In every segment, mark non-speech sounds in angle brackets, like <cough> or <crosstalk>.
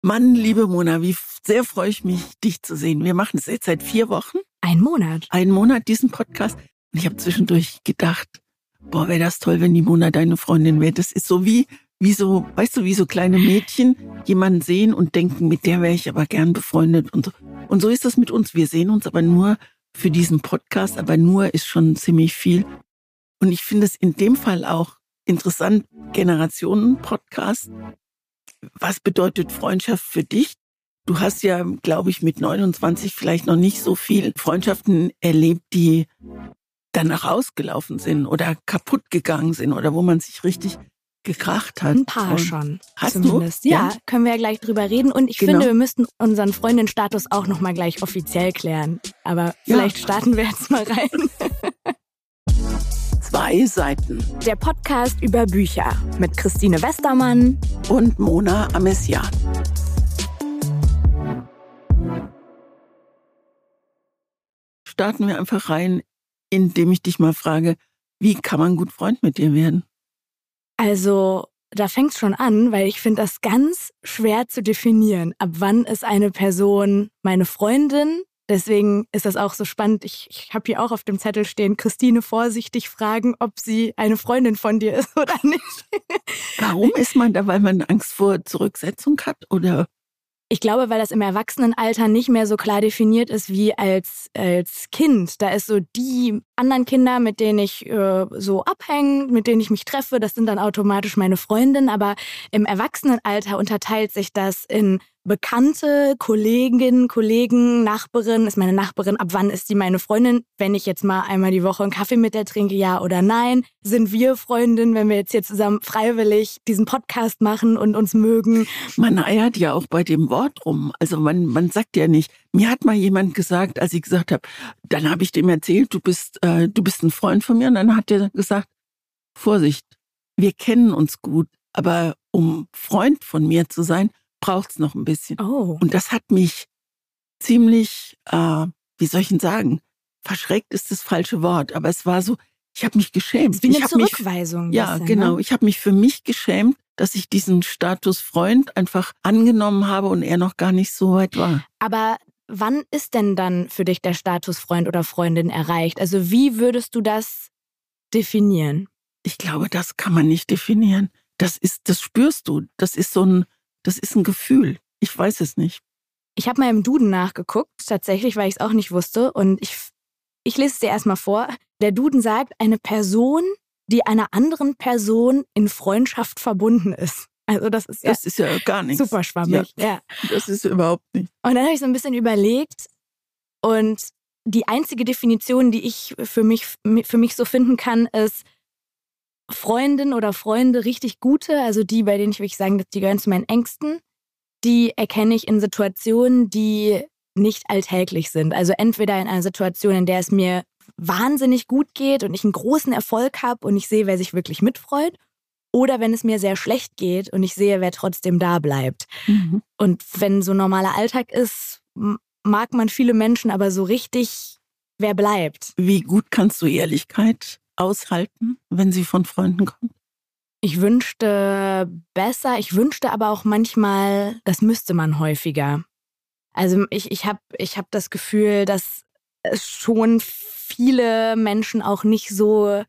Mann, liebe Mona, wie sehr freue ich mich, dich zu sehen. Wir machen es jetzt seit vier Wochen. Ein Monat. Einen Monat diesen Podcast. Und ich habe zwischendurch gedacht, boah, wäre das toll, wenn die Mona deine Freundin wäre. Das ist so wie, wie so, weißt du, wie so kleine Mädchen jemanden sehen und denken, mit der wäre ich aber gern befreundet und so. Und so ist das mit uns. Wir sehen uns aber nur für diesen Podcast, aber nur ist schon ziemlich viel. Und ich finde es in dem Fall auch interessant, Generationen-Podcast. Was bedeutet Freundschaft für dich? Du hast ja, glaube ich, mit 29 vielleicht noch nicht so viel Freundschaften erlebt, die danach ausgelaufen sind oder kaputt gegangen sind oder wo man sich richtig gekracht hat. Ein paar Und schon. Hast zumindest. du? Ja, können wir ja gleich drüber reden. Und ich Genau. finde, wir müssten unseren Freundinnenstatus auch nochmal gleich offiziell klären. Aber vielleicht starten wir jetzt mal rein. <laughs> Zwei Seiten. Der Podcast über Bücher mit Christine Westermann. Und Mona Amessian. Starten wir einfach rein, indem ich dich mal frage, wie kann man gut Freund mit dir werden? Also, da fängt schon an, weil ich finde das ganz schwer zu definieren. Ab wann ist eine Person meine Freundin? Deswegen ist das auch so spannend. Ich, ich habe hier auch auf dem Zettel stehen, Christine vorsichtig fragen, ob sie eine Freundin von dir ist oder nicht. Warum ist man da, weil man Angst vor Zurücksetzung hat? Oder Ich glaube, weil das im Erwachsenenalter nicht mehr so klar definiert ist wie als, als Kind. Da ist so die anderen Kinder, mit denen ich äh, so abhänge, mit denen ich mich treffe, das sind dann automatisch meine Freundinnen. Aber im Erwachsenenalter unterteilt sich das in Bekannte, Kolleginnen, Kollegen, Nachbarin. Ist meine Nachbarin, ab wann ist die meine Freundin? Wenn ich jetzt mal einmal die Woche einen Kaffee mit der trinke, ja oder nein? Sind wir Freundinnen, wenn wir jetzt hier zusammen freiwillig diesen Podcast machen und uns mögen? man eiert ja auch bei dem Wort rum. Also man, man sagt ja nicht. Mir hat mal jemand gesagt, als ich gesagt habe, dann habe ich dem erzählt, du bist, äh, du bist ein Freund von mir. Und dann hat er gesagt, Vorsicht, wir kennen uns gut, aber um Freund von mir zu sein, braucht's noch ein bisschen. Oh. Und das hat mich ziemlich, äh, wie soll ich denn sagen, verschreckt ist das falsche Wort, aber es war so, ich habe mich geschämt. Wie ich eine mich, Zurückweisung. ein ja, bisschen, genau. Ne? Ich habe mich für mich geschämt, dass ich diesen Status Freund einfach angenommen habe und er noch gar nicht so weit war. Aber wann ist denn dann für dich der Status Freund oder Freundin erreicht? Also wie würdest du das definieren? Ich glaube, das kann man nicht definieren. Das ist, das spürst du. Das ist so ein, das ist ein Gefühl. Ich weiß es nicht. Ich habe mal im Duden nachgeguckt, tatsächlich, weil ich es auch nicht wusste. Und ich, ich lese es dir erstmal vor. Der Duden sagt, eine Person, die einer anderen Person in Freundschaft verbunden ist. Also das ist ja Das ist ja gar nichts. super schwammig. Ja. Das ist überhaupt nicht. Und dann habe ich so ein bisschen überlegt und die einzige Definition, die ich für mich, für mich so finden kann, ist Freundin oder Freunde, richtig gute, also die, bei denen ich wirklich sagen, die gehören zu meinen Ängsten, die erkenne ich in Situationen, die nicht alltäglich sind. Also entweder in einer Situation, in der es mir wahnsinnig gut geht und ich einen großen Erfolg habe und ich sehe, wer sich wirklich mitfreut, oder wenn es mir sehr schlecht geht und ich sehe, wer trotzdem da bleibt. Mhm. Und wenn so normaler Alltag ist, mag man viele Menschen, aber so richtig, wer bleibt? Wie gut kannst du Ehrlichkeit aushalten, wenn sie von Freunden kommt? Ich wünschte besser, ich wünschte aber auch manchmal, das müsste man häufiger. Also ich, ich habe ich hab das Gefühl, dass schon viele Menschen auch nicht so,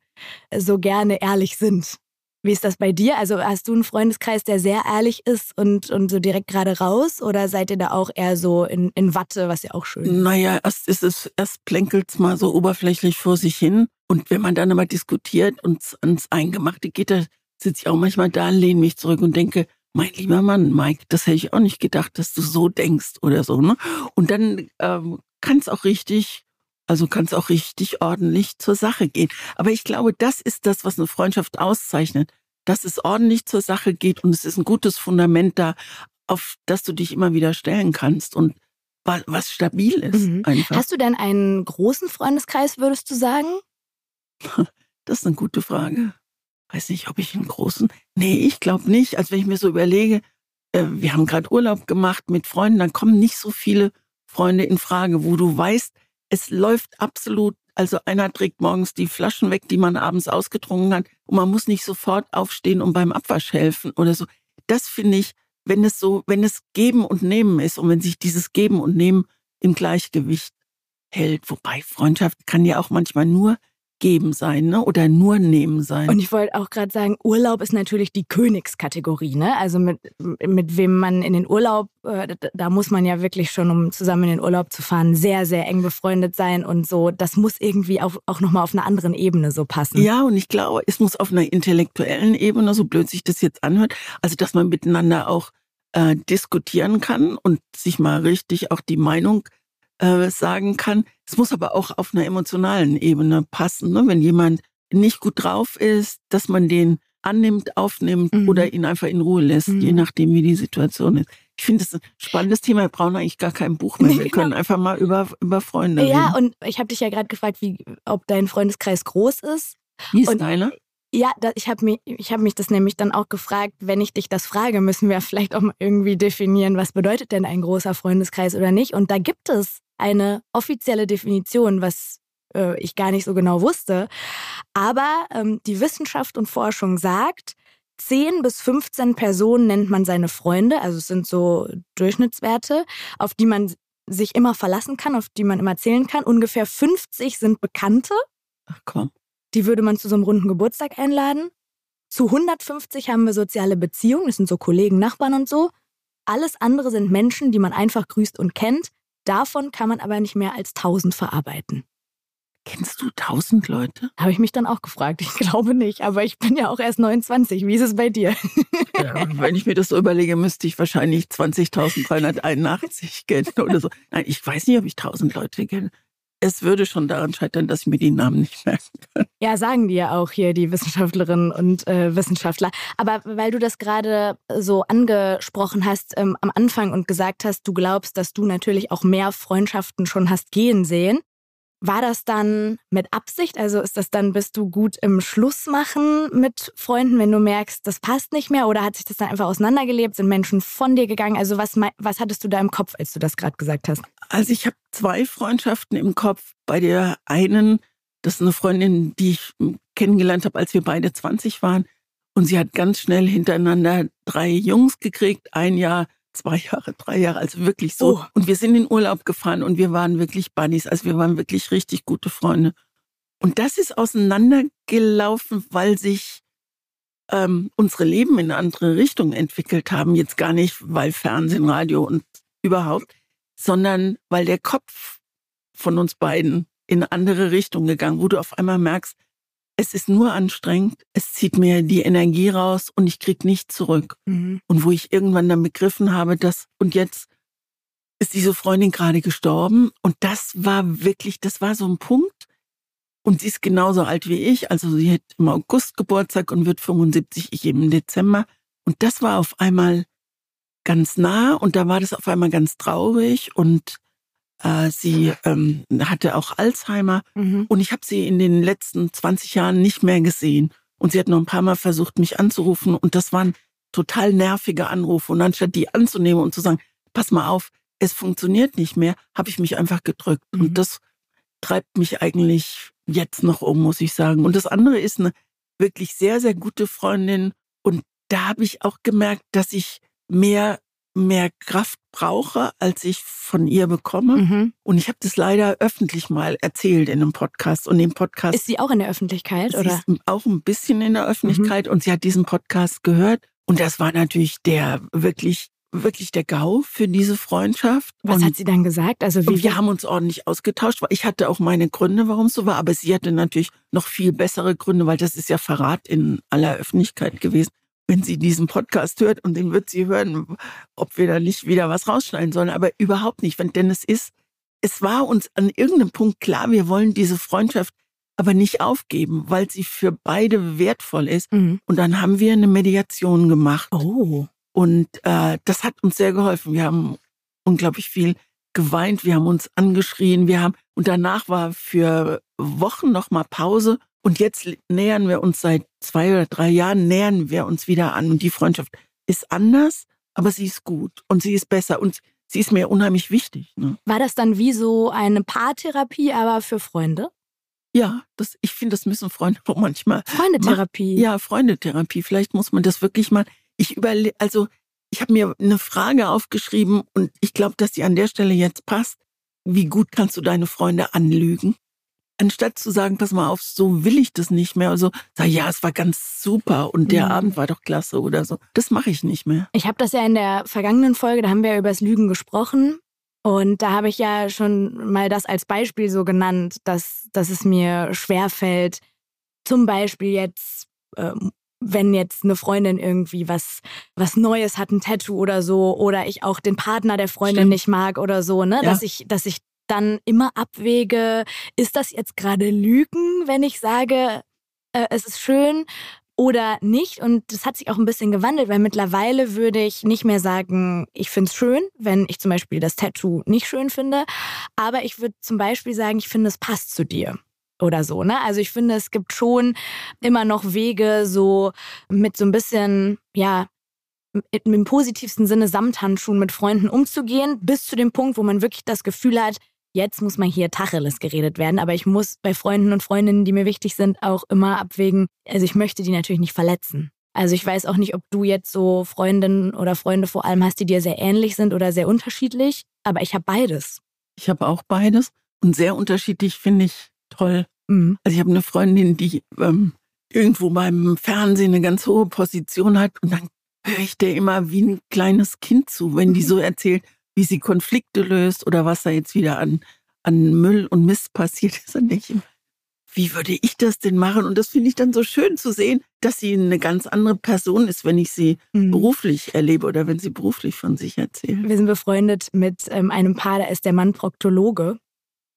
so gerne ehrlich sind. Wie ist das bei dir? Also hast du einen Freundeskreis, der sehr ehrlich ist und, und so direkt gerade raus? Oder seid ihr da auch eher so in, in Watte, was ja auch schön ist? Naja, erst ist es, erst plänkelt's mal so oberflächlich vor sich hin. Und wenn man dann aber diskutiert und ans Eingemachte geht, da sitze ich auch manchmal da, lehne mich zurück und denke, mein lieber Mann, Mike, das hätte ich auch nicht gedacht, dass du so denkst oder so. Ne? Und dann ähm, kann es auch richtig, also kann es auch richtig ordentlich zur Sache gehen. Aber ich glaube, das ist das, was eine Freundschaft auszeichnet, dass es ordentlich zur Sache geht und es ist ein gutes Fundament da, auf das du dich immer wieder stellen kannst und wa- was stabil ist Mhm. einfach. Hast du denn einen großen Freundeskreis, würdest du sagen? <laughs> Das ist eine gute Frage. Weiß nicht, ob ich einen großen. Nee, ich glaube nicht. Also wenn ich mir so überlege, äh, wir haben gerade Urlaub gemacht mit Freunden, dann kommen nicht so viele Freunde in Frage, wo du weißt, es läuft absolut, also einer trägt morgens die Flaschen weg, die man abends ausgetrunken hat und man muss nicht sofort aufstehen und beim Abwasch helfen oder so. Das finde ich, wenn es so, wenn es Geben und Nehmen ist und wenn sich dieses Geben und Nehmen im Gleichgewicht hält, wobei Freundschaft kann ja auch manchmal nur geben sein, ne? Oder nur nehmen sein. Und ich wollte auch gerade sagen, Urlaub ist natürlich die Königskategorie, ne? Also mit, mit wem man in den Urlaub, äh, da muss man ja wirklich schon, um zusammen in den Urlaub zu fahren, sehr, sehr eng befreundet sein und so. Das muss irgendwie auch, auch nochmal auf einer anderen Ebene so passen. Ja, und ich glaube, es muss auf einer intellektuellen Ebene, so blöd sich das jetzt anhört, also dass man miteinander auch äh, diskutieren kann und sich mal richtig auch die Meinung äh, sagen kann. Es muss aber auch auf einer emotionalen Ebene passen. Ne? Wenn jemand nicht gut drauf ist, dass man den annimmt, aufnimmt mhm. oder ihn einfach in Ruhe lässt, mhm. je nachdem, wie die Situation ist. Ich finde es ein spannendes Thema. Wir brauchen eigentlich gar kein Buch mehr. <laughs> Wir können einfach mal über, über Freunde reden. Ja, und ich habe dich ja gerade gefragt, wie, ob dein Freundeskreis groß ist. Wie ist und, deiner? Ja, da, ich habe mich, hab mich das nämlich dann auch gefragt, wenn ich dich das frage, müssen wir vielleicht auch mal irgendwie definieren, was bedeutet denn ein großer Freundeskreis oder nicht. Und da gibt es eine offizielle Definition, was äh, ich gar nicht so genau wusste. Aber ähm, die Wissenschaft und Forschung sagt, 10 bis 15 Personen nennt man seine Freunde, also es sind so Durchschnittswerte, auf die man sich immer verlassen kann, auf die man immer zählen kann. Ungefähr 50 sind Bekannte. Ach komm. Die würde man zu so einem runden Geburtstag einladen. Zu 150 haben wir soziale Beziehungen, das sind so Kollegen, Nachbarn und so. Alles andere sind Menschen, die man einfach grüßt und kennt. Davon kann man aber nicht mehr als 1000 verarbeiten. Kennst du 1000 Leute? Habe ich mich dann auch gefragt. Ich glaube nicht, aber ich bin ja auch erst 29. Wie ist es bei dir? Ja, wenn ich mir das so überlege, müsste ich wahrscheinlich 20.381 <laughs> kennen oder so. Nein, ich weiß nicht, ob ich 1000 Leute kenne es würde schon daran scheitern, dass ich mir die Namen nicht merken kann. Ja, sagen die ja auch hier, die Wissenschaftlerinnen und äh, Wissenschaftler. Aber weil du das gerade so angesprochen hast ähm, am Anfang und gesagt hast, du glaubst, dass du natürlich auch mehr Freundschaften schon hast gehen sehen. War das dann mit Absicht? Also ist das dann, bist du gut im Schlussmachen mit Freunden, wenn du merkst, das passt nicht mehr? Oder hat sich das dann einfach auseinandergelebt? Sind Menschen von dir gegangen? Also was, was hattest du da im Kopf, als du das gerade gesagt hast? Also ich habe zwei Freundschaften im Kopf. Bei der einen, das ist eine Freundin, die ich kennengelernt habe, als wir beide 20 waren. Und sie hat ganz schnell hintereinander drei Jungs gekriegt, ein Jahr zwei Jahre, drei Jahre, also wirklich so. Oh. Und wir sind in Urlaub gefahren und wir waren wirklich Buddies, also wir waren wirklich richtig gute Freunde. Und das ist auseinandergelaufen, weil sich ähm, unsere Leben in eine andere Richtung entwickelt haben. Jetzt gar nicht, weil Fernsehen, Radio und überhaupt, sondern weil der Kopf von uns beiden in eine andere Richtung gegangen, wo du auf einmal merkst, es ist nur anstrengend, es zieht mir die Energie raus und ich krieg nicht zurück. Mhm. Und wo ich irgendwann dann begriffen habe, dass, und jetzt ist diese Freundin gerade gestorben und das war wirklich, das war so ein Punkt. Und sie ist genauso alt wie ich, also sie hat im August Geburtstag und wird 75, ich eben im Dezember. Und das war auf einmal ganz nah und da war das auf einmal ganz traurig und sie ähm, hatte auch Alzheimer mhm. und ich habe sie in den letzten 20 Jahren nicht mehr gesehen. Und sie hat noch ein paar Mal versucht, mich anzurufen und das waren total nervige Anrufe. Und anstatt die anzunehmen und zu sagen, pass mal auf, es funktioniert nicht mehr, habe ich mich einfach gedrückt. Mhm. Und das treibt mich eigentlich jetzt noch um, muss ich sagen. Und das andere ist eine wirklich sehr, sehr gute Freundin. Und da habe ich auch gemerkt, dass ich mehr mehr Kraft brauche, als ich von ihr bekomme. Mhm. Und ich habe das leider öffentlich mal erzählt in einem Podcast. Und im Podcast ist sie auch in der Öffentlichkeit, sie oder? Ist auch ein bisschen in der Öffentlichkeit mhm. und sie hat diesen Podcast gehört. Und das war natürlich der wirklich wirklich der GAU für diese Freundschaft. Was und, hat sie dann gesagt? Also wie wir haben uns ordentlich ausgetauscht, weil ich hatte auch meine Gründe, warum es so war, aber sie hatte natürlich noch viel bessere Gründe, weil das ist ja Verrat in aller Öffentlichkeit gewesen wenn sie diesen Podcast hört und den wird sie hören, ob wir da nicht wieder was rausschneiden sollen, aber überhaupt nicht, denn es ist, es war uns an irgendeinem Punkt klar, wir wollen diese Freundschaft aber nicht aufgeben, weil sie für beide wertvoll ist. Mhm. Und dann haben wir eine Mediation gemacht. Oh. Und äh, das hat uns sehr geholfen. Wir haben unglaublich viel geweint, wir haben uns angeschrien, wir haben und danach war für Wochen noch mal Pause und jetzt nähern wir uns seit zwei oder drei Jahren, nähern wir uns wieder an. Und die Freundschaft ist anders, aber sie ist gut und sie ist besser und sie ist mir unheimlich wichtig. Ne? War das dann wie so eine Paartherapie, aber für Freunde? Ja, das, ich finde, das müssen Freunde <laughs> auch manchmal. Freundetherapie. Machen. Ja, Freundetherapie. Vielleicht muss man das wirklich mal. Ich überlege, also Ich habe mir eine Frage aufgeschrieben und ich glaube, dass die an der Stelle jetzt passt. Wie gut kannst du deine Freunde anlügen? Anstatt zu sagen, pass mal auf, so will ich das nicht mehr. Also sag, ja, es war ganz super und der mhm. Abend war doch klasse oder so. Das mache ich nicht mehr. Ich habe das ja in der vergangenen Folge, da haben wir ja über das Lügen gesprochen. Und da habe ich ja schon mal das als Beispiel so genannt, dass, dass es mir schwerfällt, zum Beispiel jetzt ähm, wenn jetzt eine Freundin irgendwie was, was Neues hat, ein Tattoo oder so, oder ich auch den Partner der Freundin Stimmt. nicht mag oder so, ne, ja. dass ich, dass ich dann immer abwäge, ist das jetzt gerade Lügen, wenn ich sage, äh, es ist schön oder nicht. Und das hat sich auch ein bisschen gewandelt, weil mittlerweile würde ich nicht mehr sagen, ich finde es schön, wenn ich zum Beispiel das Tattoo nicht schön finde. Aber ich würde zum Beispiel sagen, ich finde, es passt zu dir oder so, ne? Also ich finde, es gibt schon immer noch Wege, so mit so ein bisschen, ja, im positivsten Sinne Samthandschuhen mit Freunden umzugehen, bis zu dem Punkt, wo man wirklich das Gefühl hat, jetzt muss man hier Tacheles geredet werden. Aber ich muss bei Freunden und Freundinnen, die mir wichtig sind, auch immer abwägen, also ich möchte die natürlich nicht verletzen. Also ich weiß auch nicht, ob du jetzt so Freundinnen oder Freunde vor allem hast, die dir sehr ähnlich sind oder sehr unterschiedlich, aber ich habe beides. Ich habe auch beides und sehr unterschiedlich finde ich toll. Mhm. Also ich habe eine Freundin, die ähm, irgendwo beim Fernsehen eine ganz hohe Position hat und dann höre ich der immer wie ein kleines Kind zu, wenn die so erzählt, wie sie Konflikte löst oder was da jetzt wieder an, an Müll und Mist passiert ist. Und ich, wie würde ich das denn machen? Und das finde ich dann so schön zu sehen, dass sie eine ganz andere Person ist, wenn ich sie mhm. beruflich erlebe oder wenn sie beruflich von sich erzählt. Wir sind befreundet mit ähm, einem Paar, da ist der Mann Proktologe.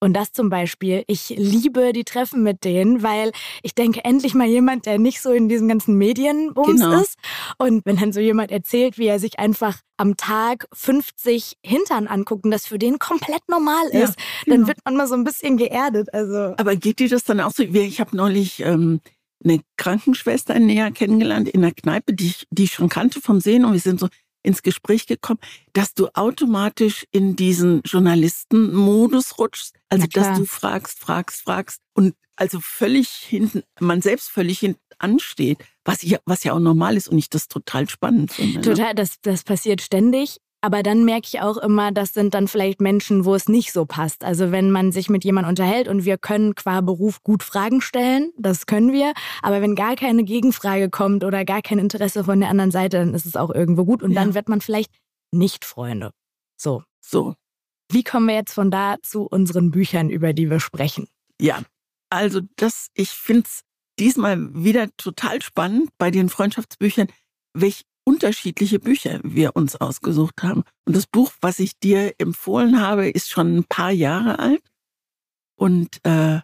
Und das zum Beispiel, ich liebe die Treffen mit denen, weil ich denke, endlich mal jemand, der nicht so in diesem ganzen Medienbums genau. ist. Und wenn dann so jemand erzählt, wie er sich einfach am Tag 50 Hintern anguckt und das für den komplett normal ist, ja, genau. dann wird man mal so ein bisschen geerdet. Also. Aber geht dir das dann auch so? Ich habe neulich ähm, eine Krankenschwester näher kennengelernt in der Kneipe, die ich, die ich schon kannte vom Sehen und wir sind so, ins Gespräch gekommen, dass du automatisch in diesen Journalistenmodus rutschst. Also, dass du fragst, fragst, fragst und also völlig hinten, man selbst völlig hinten ansteht, was ja, was ja auch normal ist und ich das total spannend finde. Ne? Total, das, das passiert ständig. Aber dann merke ich auch immer, das sind dann vielleicht Menschen, wo es nicht so passt. Also wenn man sich mit jemandem unterhält und wir können qua Beruf gut Fragen stellen, das können wir. Aber wenn gar keine Gegenfrage kommt oder gar kein Interesse von der anderen Seite, dann ist es auch irgendwo gut. Und ja. dann wird man vielleicht nicht Freunde. So. So. Wie kommen wir jetzt von da zu unseren Büchern, über die wir sprechen? Ja, also das, ich finde es diesmal wieder total spannend bei den Freundschaftsbüchern, welch unterschiedliche Bücher wir uns ausgesucht haben. Und das Buch, was ich dir empfohlen habe, ist schon ein paar Jahre alt. Und äh,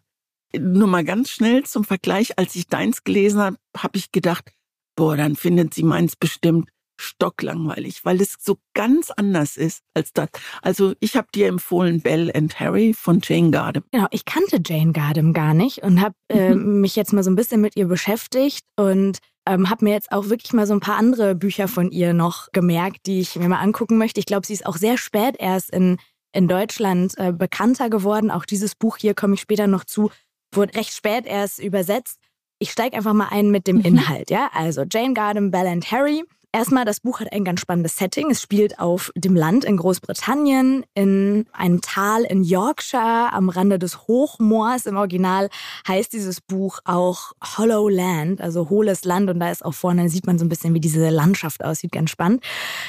nur mal ganz schnell zum Vergleich, als ich deins gelesen habe, habe ich gedacht, boah, dann findet sie meins bestimmt stocklangweilig, weil es so ganz anders ist als das. Also ich habe dir empfohlen Belle and Harry von Jane Gardam. Genau, ich kannte Jane Gardam gar nicht und habe äh, mhm. mich jetzt mal so ein bisschen mit ihr beschäftigt und ähm, habe mir jetzt auch wirklich mal so ein paar andere Bücher von ihr noch gemerkt, die ich mir mal angucken möchte. Ich glaube, sie ist auch sehr spät erst in, in Deutschland äh, bekannter geworden. Auch dieses Buch hier komme ich später noch zu, wurde recht spät erst übersetzt. Ich steige einfach mal ein mit dem mhm. Inhalt, ja. Also Jane Gardam, Belle and Harry Erstmal, das Buch hat ein ganz spannendes Setting. Es spielt auf dem Land in Großbritannien, in einem Tal in Yorkshire, am Rande des Hochmoors. Im Original heißt dieses Buch auch Hollow Land, also hohles Land. Und da ist auch vorne, sieht man so ein bisschen, wie diese Landschaft aussieht. Ganz spannend.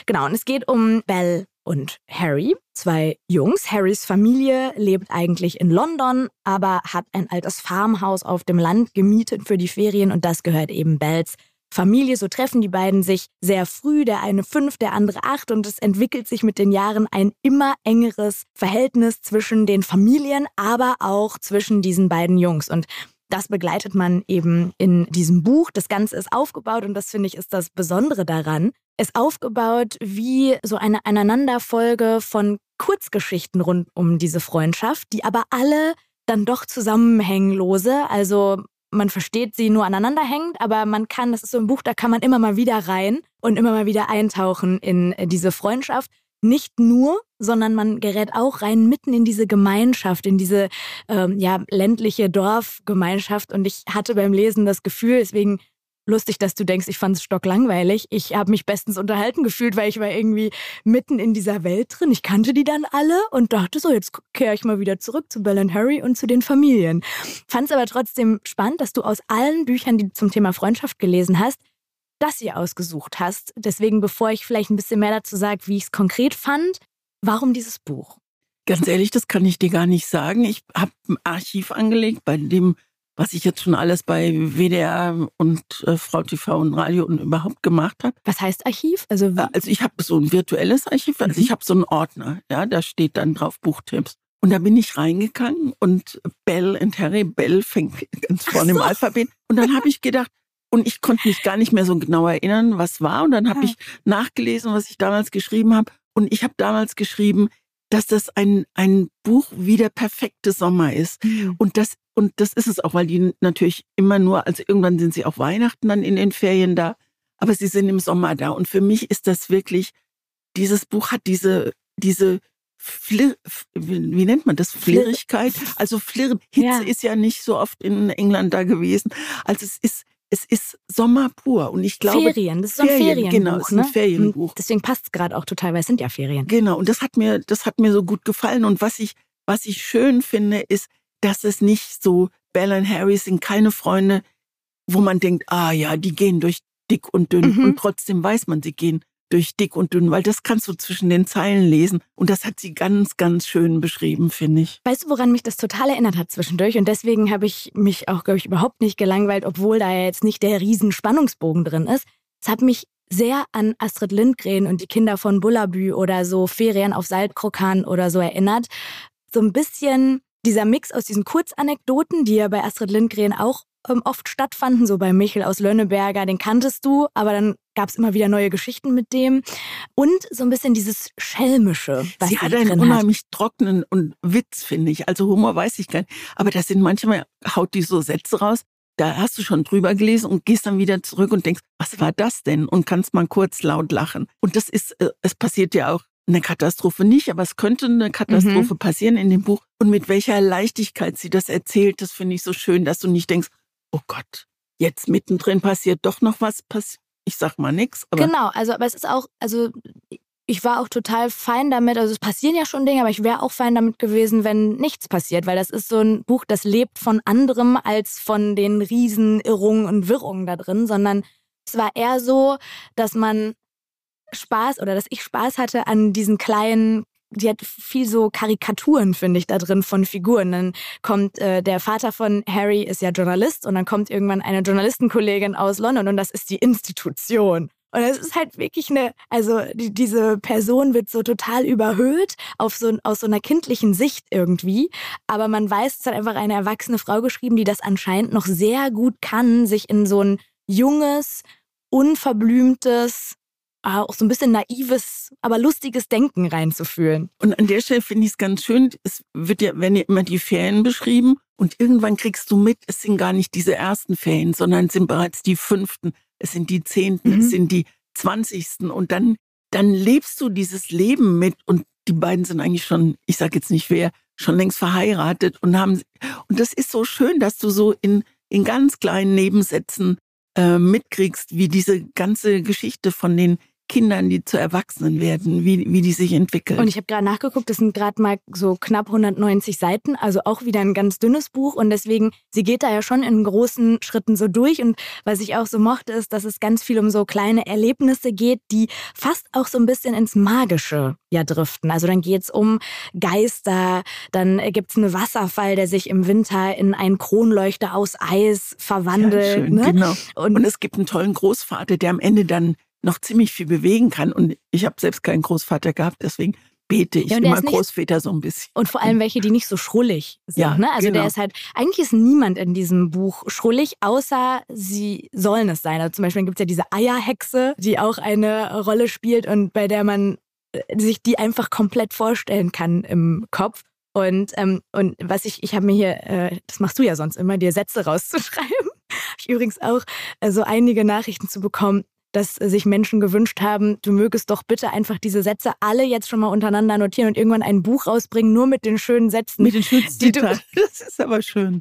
Genau, und es geht um Belle und Harry, zwei Jungs. Harrys Familie lebt eigentlich in London, aber hat ein altes Farmhaus auf dem Land gemietet für die Ferien und das gehört eben Bells Familie. So treffen die beiden sich sehr früh, der eine fünf, der andere acht und es entwickelt sich mit den Jahren ein immer engeres Verhältnis zwischen den Familien, aber auch zwischen diesen beiden Jungs. Und das begleitet man eben in diesem Buch. Das Ganze ist aufgebaut und das finde ich ist das Besondere daran. Ist aufgebaut wie so eine Aneinanderfolge von Kurzgeschichten rund um diese Freundschaft, die aber alle dann doch zusammenhänglose, also man versteht sie nur aneinander hängt, aber man kann, das ist so ein Buch, da kann man immer mal wieder rein und immer mal wieder eintauchen in äh, diese Freundschaft. Nicht nur, sondern man gerät auch rein mitten in diese Gemeinschaft, in diese ähm, ja, ländliche Dorfgemeinschaft. Und ich hatte beim Lesen das Gefühl, deswegen lustig, dass du denkst, ich fand es stocklangweilig. Ich habe mich bestens unterhalten gefühlt, weil ich war irgendwie mitten in dieser Welt drin. Ich kannte die dann alle und dachte so, jetzt kehre ich mal wieder zurück zu Belle und Harry und zu den Familien. Fand es aber trotzdem spannend, dass du aus allen Büchern, die du zum Thema Freundschaft gelesen hast, das hier ausgesucht hast. Deswegen, bevor ich vielleicht ein bisschen mehr dazu sage, wie ich es konkret fand, warum dieses Buch? Ganz ehrlich, das kann ich dir gar nicht sagen. Ich habe ein Archiv angelegt, bei dem, was ich jetzt schon alles bei WDR und äh, Frau TV und Radio und überhaupt gemacht habe. Was heißt Archiv? Also, äh, also ich habe so ein virtuelles Archiv, also mhm. ich habe so einen Ordner, ja, da steht dann drauf Buchtipps. Und da bin ich reingegangen und Bell und Harry, Bell fängt ganz vorne so. im Alphabet. Und dann habe ich gedacht, und ich konnte mich gar nicht mehr so genau erinnern, was war. Und dann habe ich nachgelesen, was ich damals geschrieben habe. Und ich habe damals geschrieben, dass das ein, ein Buch wie der perfekte Sommer ist. Mhm. Und das, und das ist es auch, weil die natürlich immer nur, also irgendwann sind sie auch Weihnachten dann in den Ferien da, aber sie sind im Sommer da. Und für mich ist das wirklich, dieses Buch hat diese, diese Flir, wie nennt man das? Flirrigkeit. Also Flirr, Hitze ja. ist ja nicht so oft in England da gewesen. Also es ist, es ist Sommer pur und ich glaube Ferien, das ist so ein Ferien, Ferienbuch, genau, es ist ein ne? Ferienbuch. Deswegen passt es gerade auch total, weil es sind ja Ferien. Genau, und das hat mir, das hat mir so gut gefallen und was ich, was ich schön finde, ist, dass es nicht so Belle und Harry sind keine Freunde, wo man denkt, ah ja, die gehen durch dick und dünn mhm. und trotzdem weiß man, sie gehen durch dick und dünn, weil das kannst du zwischen den Zeilen lesen. Und das hat sie ganz, ganz schön beschrieben, finde ich. Weißt du, woran mich das total erinnert hat zwischendurch? Und deswegen habe ich mich auch, glaube ich, überhaupt nicht gelangweilt, obwohl da jetzt nicht der riesen Spannungsbogen drin ist. Es hat mich sehr an Astrid Lindgren und die Kinder von Bullabü oder so Ferien auf Saltkrokan oder so erinnert. So ein bisschen dieser Mix aus diesen Kurzanekdoten, die ja bei Astrid Lindgren auch ähm, oft stattfanden, so bei Michel aus Lönneberger, den kanntest du, aber dann gab es immer wieder neue Geschichten mit dem. Und so ein bisschen dieses Schelmische. Was sie hat einen unheimlich hat. trockenen und Witz, finde ich. Also Humor weiß ich gar nicht. Aber das sind manchmal, haut die so Sätze raus, da hast du schon drüber gelesen und gehst dann wieder zurück und denkst, was war das denn? Und kannst mal kurz laut lachen. Und das ist, äh, es passiert ja auch eine Katastrophe nicht, aber es könnte eine Katastrophe mhm. passieren in dem Buch. Und mit welcher Leichtigkeit sie das erzählt, das finde ich so schön, dass du nicht denkst, oh Gott, jetzt mittendrin passiert doch noch was, ich sag mal nichts. Genau, also aber es ist auch, also ich war auch total fein damit, also es passieren ja schon Dinge, aber ich wäre auch fein damit gewesen, wenn nichts passiert, weil das ist so ein Buch, das lebt von anderem als von den riesen Irrungen und Wirrungen da drin, sondern es war eher so, dass man Spaß oder dass ich Spaß hatte an diesen kleinen die hat viel so Karikaturen, finde ich, da drin von Figuren. Dann kommt äh, der Vater von Harry ist ja Journalist und dann kommt irgendwann eine Journalistenkollegin aus London und das ist die Institution. Und es ist halt wirklich eine, also die, diese Person wird so total überhöht auf so, aus so einer kindlichen Sicht irgendwie. Aber man weiß, es hat einfach eine erwachsene Frau geschrieben, die das anscheinend noch sehr gut kann, sich in so ein junges, unverblümtes, auch so ein bisschen naives, aber lustiges Denken reinzufühlen. Und an der Stelle finde ich es ganz schön, es wird ja, werden ja immer die Ferien beschrieben und irgendwann kriegst du mit, es sind gar nicht diese ersten Ferien, sondern es sind bereits die fünften, es sind die zehnten, mhm. es sind die zwanzigsten und dann, dann lebst du dieses Leben mit und die beiden sind eigentlich schon, ich sage jetzt nicht wer, schon längst verheiratet und haben, und das ist so schön, dass du so in, in ganz kleinen Nebensätzen äh, mitkriegst, wie diese ganze Geschichte von den Kindern, die zu Erwachsenen werden, wie, wie die sich entwickeln. Und ich habe gerade nachgeguckt, das sind gerade mal so knapp 190 Seiten, also auch wieder ein ganz dünnes Buch. Und deswegen, sie geht da ja schon in großen Schritten so durch. Und was ich auch so mochte, ist, dass es ganz viel um so kleine Erlebnisse geht, die fast auch so ein bisschen ins Magische ja driften. Also dann geht's um Geister, dann gibt's einen Wasserfall, der sich im Winter in einen Kronleuchter aus Eis verwandelt. Ja, schön, ne? genau. Und, und es gibt einen tollen Großvater, der am Ende dann noch ziemlich viel bewegen kann. Und ich habe selbst keinen Großvater gehabt, deswegen bete ich ja, immer Großväter so ein bisschen. Und vor allem <laughs> welche, die nicht so schrullig sind. Ja, ne? Also genau. der ist halt, eigentlich ist niemand in diesem Buch schrullig, außer sie sollen es sein. Also zum Beispiel gibt es ja diese Eierhexe, die auch eine Rolle spielt und bei der man äh, sich die einfach komplett vorstellen kann im Kopf. Und, ähm, und was ich, ich habe mir hier, äh, das machst du ja sonst immer, dir Sätze rauszuschreiben. <laughs> ich übrigens auch äh, so einige Nachrichten zu bekommen dass sich Menschen gewünscht haben, du mögest doch bitte einfach diese Sätze alle jetzt schon mal untereinander notieren und irgendwann ein Buch rausbringen, nur mit den schönen Sätzen. Mit den schönen Zitaten. <laughs> Das ist aber schön.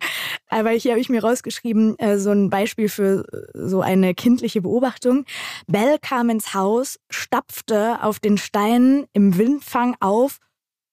Aber hier habe ich mir rausgeschrieben, äh, so ein Beispiel für äh, so eine kindliche Beobachtung. Belle kam ins Haus, stapfte auf den Steinen im Windfang auf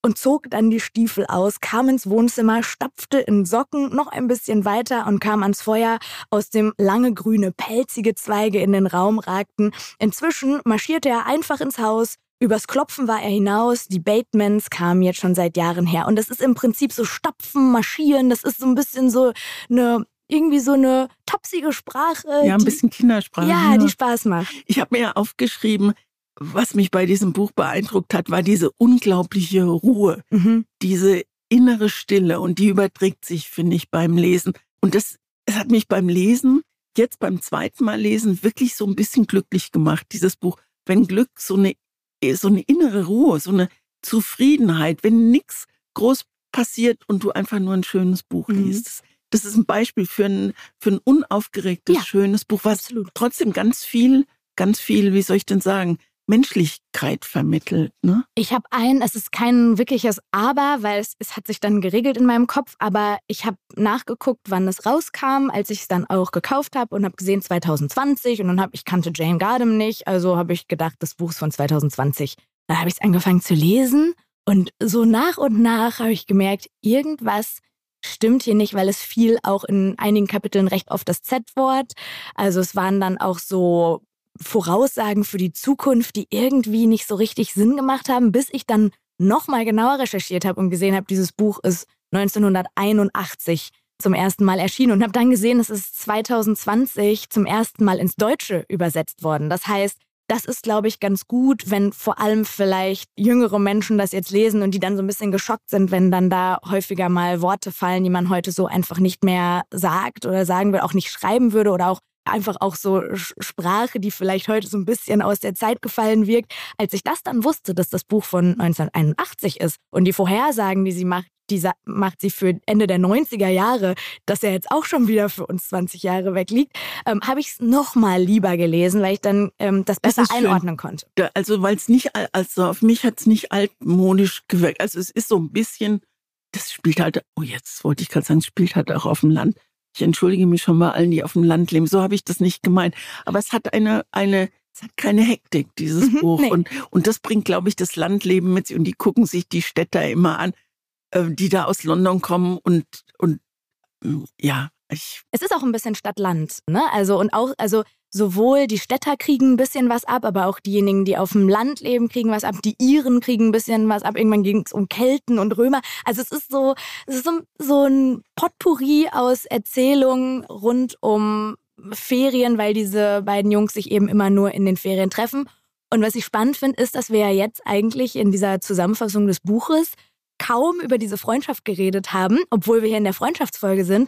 und zog dann die Stiefel aus, kam ins Wohnzimmer, stapfte in Socken noch ein bisschen weiter und kam ans Feuer, aus dem lange grüne, pelzige Zweige in den Raum ragten. Inzwischen marschierte er einfach ins Haus, Übers Klopfen war er hinaus, die Batemans kamen jetzt schon seit Jahren her. Und das ist im Prinzip so Stapfen, Marschieren, das ist so ein bisschen so eine irgendwie so eine topsige Sprache. Ja, ein bisschen Kindersprache. Ja, die Spaß macht. Ich habe mir ja aufgeschrieben, was mich bei diesem Buch beeindruckt hat, war diese unglaubliche Ruhe, mhm. diese innere Stille und die überträgt sich, finde ich, beim Lesen. Und das, das hat mich beim Lesen, jetzt beim zweiten Mal lesen, wirklich so ein bisschen glücklich gemacht, dieses Buch. Wenn Glück so eine, so eine innere Ruhe, so eine Zufriedenheit, wenn nichts groß passiert und du einfach nur ein schönes Buch mhm. liest. Das ist ein Beispiel für ein, für ein unaufgeregtes, ja, schönes Buch, was absolut. trotzdem ganz viel, ganz viel, wie soll ich denn sagen, Menschlichkeit vermittelt. Ne? Ich habe ein, es ist kein wirkliches Aber, weil es, es hat sich dann geregelt in meinem Kopf, aber ich habe nachgeguckt, wann es rauskam, als ich es dann auch gekauft habe und habe gesehen 2020 und dann habe ich kannte Jane Gardam nicht, also habe ich gedacht, das Buch ist von 2020. Dann habe ich es angefangen zu lesen und so nach und nach habe ich gemerkt, irgendwas stimmt hier nicht, weil es fiel auch in einigen Kapiteln recht oft das Z-Wort. Also es waren dann auch so Voraussagen für die Zukunft, die irgendwie nicht so richtig Sinn gemacht haben, bis ich dann nochmal genauer recherchiert habe und gesehen habe, dieses Buch ist 1981 zum ersten Mal erschienen und habe dann gesehen, es ist 2020 zum ersten Mal ins Deutsche übersetzt worden. Das heißt, das ist, glaube ich, ganz gut, wenn vor allem vielleicht jüngere Menschen das jetzt lesen und die dann so ein bisschen geschockt sind, wenn dann da häufiger mal Worte fallen, die man heute so einfach nicht mehr sagt oder sagen will, auch nicht schreiben würde oder auch einfach auch so Sprache, die vielleicht heute so ein bisschen aus der Zeit gefallen wirkt. Als ich das dann wusste, dass das Buch von 1981 ist und die Vorhersagen, die sie macht, die macht sie für Ende der 90er Jahre, dass er jetzt auch schon wieder für uns 20 Jahre weg liegt, ähm, habe ich es nochmal lieber gelesen, weil ich dann ähm, das besser das einordnen schön. konnte. Also weil es nicht, also auf mich hat es nicht altmodisch gewirkt. Also es ist so ein bisschen, das spielt halt, oh jetzt wollte ich gerade sagen, spielt halt auch auf dem Land. Ich entschuldige mich schon bei allen, die auf dem Land leben. So habe ich das nicht gemeint. Aber es hat eine, eine, es hat keine Hektik, dieses mhm, Buch. Nee. Und, und das bringt, glaube ich, das Landleben mit sich. Und die gucken sich die Städter immer an, äh, die da aus London kommen und, und ja, ich. Es ist auch ein bisschen Stadt-Land, ne? Also, und auch, also sowohl die Städter kriegen ein bisschen was ab, aber auch diejenigen, die auf dem Land leben, kriegen was ab. Die Iren kriegen ein bisschen was ab. Irgendwann ging es um Kelten und Römer. Also es ist so, es ist so, so ein Potpourri aus Erzählungen rund um Ferien, weil diese beiden Jungs sich eben immer nur in den Ferien treffen. Und was ich spannend finde, ist, dass wir ja jetzt eigentlich in dieser Zusammenfassung des Buches kaum über diese Freundschaft geredet haben, obwohl wir hier in der Freundschaftsfolge sind.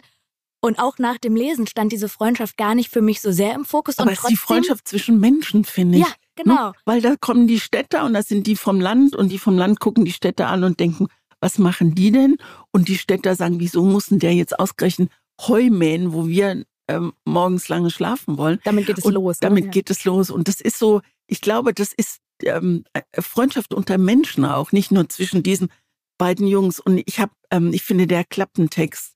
Und auch nach dem Lesen stand diese Freundschaft gar nicht für mich so sehr im Fokus. Aber es ist die Freundschaft zwischen Menschen, finde ich. Ja, genau. Ne? Weil da kommen die Städter und das sind die vom Land und die vom Land gucken die Städter an und denken, was machen die denn? Und die Städter sagen, wieso mussten der jetzt ausgerechnet Heu mähen, wo wir ähm, morgens lange schlafen wollen? Damit geht es und los. Damit ja. geht es los. Und das ist so, ich glaube, das ist ähm, Freundschaft unter Menschen auch, nicht nur zwischen diesen beiden Jungs. Und ich habe, ähm, ich finde, der Klappentext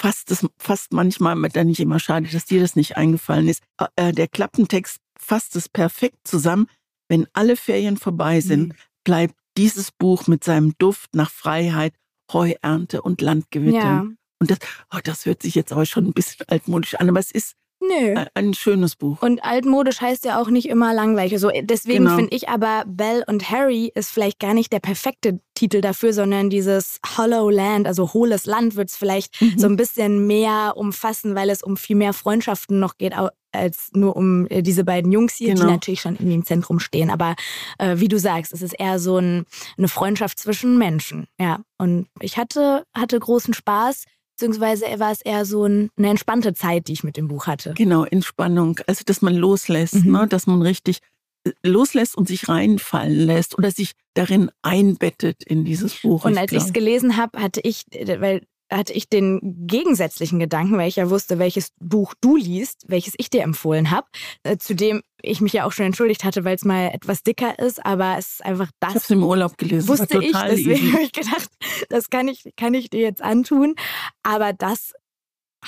fasst es fast manchmal, dann nicht immer schade, dass dir das nicht eingefallen ist. Äh, der Klappentext fasst es perfekt zusammen. Wenn alle Ferien vorbei sind, mhm. bleibt dieses Buch mit seinem Duft nach Freiheit, Heuernte und Landgewitter. Ja. Und das, oh, das hört sich jetzt aber schon ein bisschen altmodisch an, aber es ist Nö. Ein schönes Buch. Und altmodisch heißt ja auch nicht immer langweilig. So, deswegen genau. finde ich aber Belle und Harry ist vielleicht gar nicht der perfekte Titel dafür, sondern dieses Hollow Land, also hohles Land, wird es vielleicht mhm. so ein bisschen mehr umfassen, weil es um viel mehr Freundschaften noch geht, als nur um äh, diese beiden Jungs hier, genau. die natürlich schon irgendwie im Zentrum stehen. Aber äh, wie du sagst, es ist eher so ein, eine Freundschaft zwischen Menschen. Ja. Und ich hatte, hatte großen Spaß beziehungsweise war es eher so ein, eine entspannte Zeit, die ich mit dem Buch hatte. Genau, Entspannung. Also, dass man loslässt, mhm. ne? dass man richtig äh, loslässt und sich reinfallen lässt oder sich darin einbettet in dieses Buch. Und als ich es gelesen habe, hatte ich, äh, weil hatte ich den gegensätzlichen Gedanken, weil ich ja wusste, welches Buch du liest, welches ich dir empfohlen habe, äh, zu dem ich mich ja auch schon entschuldigt hatte, weil es mal etwas dicker ist, aber es ist einfach das. Ich habe es im Urlaub gelesen. Wusste ich, deswegen habe ich gedacht, das kann ich, kann ich dir jetzt antun. Aber das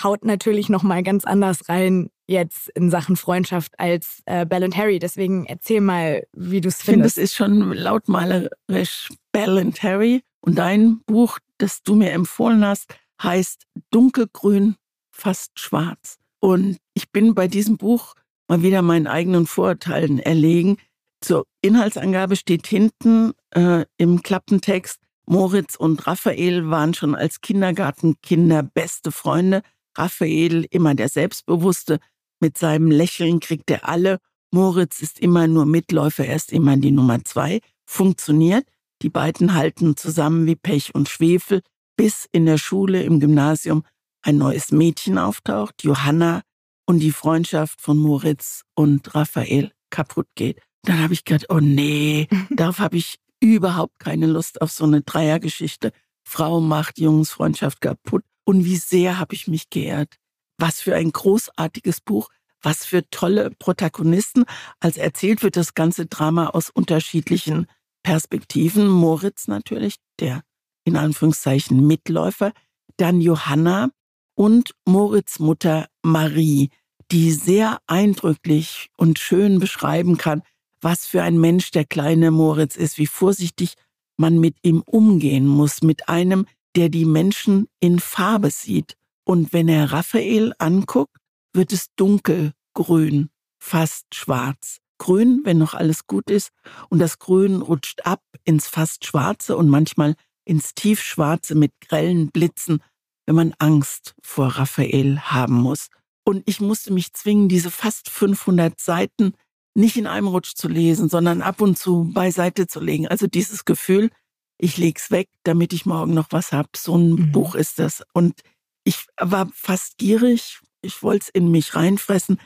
haut natürlich noch mal ganz anders rein jetzt in Sachen Freundschaft als äh, Belle und Harry. Deswegen erzähl mal, wie du es findest. Ich finde, es ist schon lautmalerisch Belle und Harry. Und dein Buch, das du mir empfohlen hast, heißt Dunkelgrün, fast schwarz. Und ich bin bei diesem Buch mal wieder meinen eigenen Vorurteilen erlegen. Zur Inhaltsangabe steht hinten äh, im Klappentext, Moritz und Raphael waren schon als Kindergartenkinder beste Freunde. Raphael immer der Selbstbewusste, mit seinem Lächeln kriegt er alle. Moritz ist immer nur Mitläufer, er ist immer die Nummer zwei. Funktioniert. Die beiden halten zusammen wie Pech und Schwefel, bis in der Schule, im Gymnasium ein neues Mädchen auftaucht, Johanna, und die Freundschaft von Moritz und Raphael kaputt geht. Dann habe ich gedacht, oh nee, <laughs> darauf habe ich überhaupt keine Lust auf so eine Dreiergeschichte. Frau macht Jungs Freundschaft kaputt. Und wie sehr habe ich mich geehrt. Was für ein großartiges Buch, was für tolle Protagonisten. Als erzählt wird das ganze Drama aus unterschiedlichen Perspektiven. Moritz natürlich, der in Anführungszeichen Mitläufer, dann Johanna und Moritz Mutter Marie, die sehr eindrücklich und schön beschreiben kann, was für ein Mensch der kleine Moritz ist, wie vorsichtig man mit ihm umgehen muss, mit einem, der die Menschen in Farbe sieht. Und wenn er Raphael anguckt, wird es dunkelgrün, fast schwarz. Grün, wenn noch alles gut ist, und das Grün rutscht ab ins fast Schwarze und manchmal ins Tiefschwarze mit grellen Blitzen, wenn man Angst vor Raphael haben muss. Und ich musste mich zwingen, diese fast 500 Seiten nicht in einem Rutsch zu lesen, sondern ab und zu beiseite zu legen. Also dieses Gefühl, ich leg's weg, damit ich morgen noch was hab. So ein mhm. Buch ist das. Und ich war fast gierig. Ich wollte es in mich reinfressen.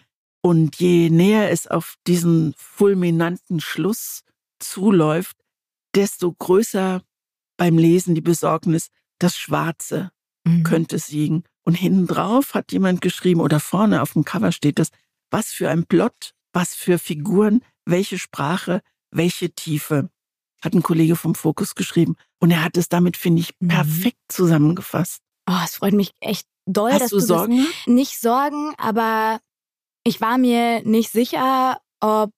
Und je näher es auf diesen fulminanten Schluss zuläuft, desto größer beim Lesen die Besorgnis, das Schwarze mhm. könnte siegen. Und hinten drauf hat jemand geschrieben, oder vorne auf dem Cover steht das, was für ein Plot, was für Figuren, welche Sprache, welche Tiefe hat ein Kollege vom Fokus geschrieben. Und er hat es damit, finde ich, mhm. perfekt zusammengefasst. Oh, es freut mich echt doll, Hast dass du, du Sorgen? Das nicht Sorgen, aber ich war mir nicht sicher, ob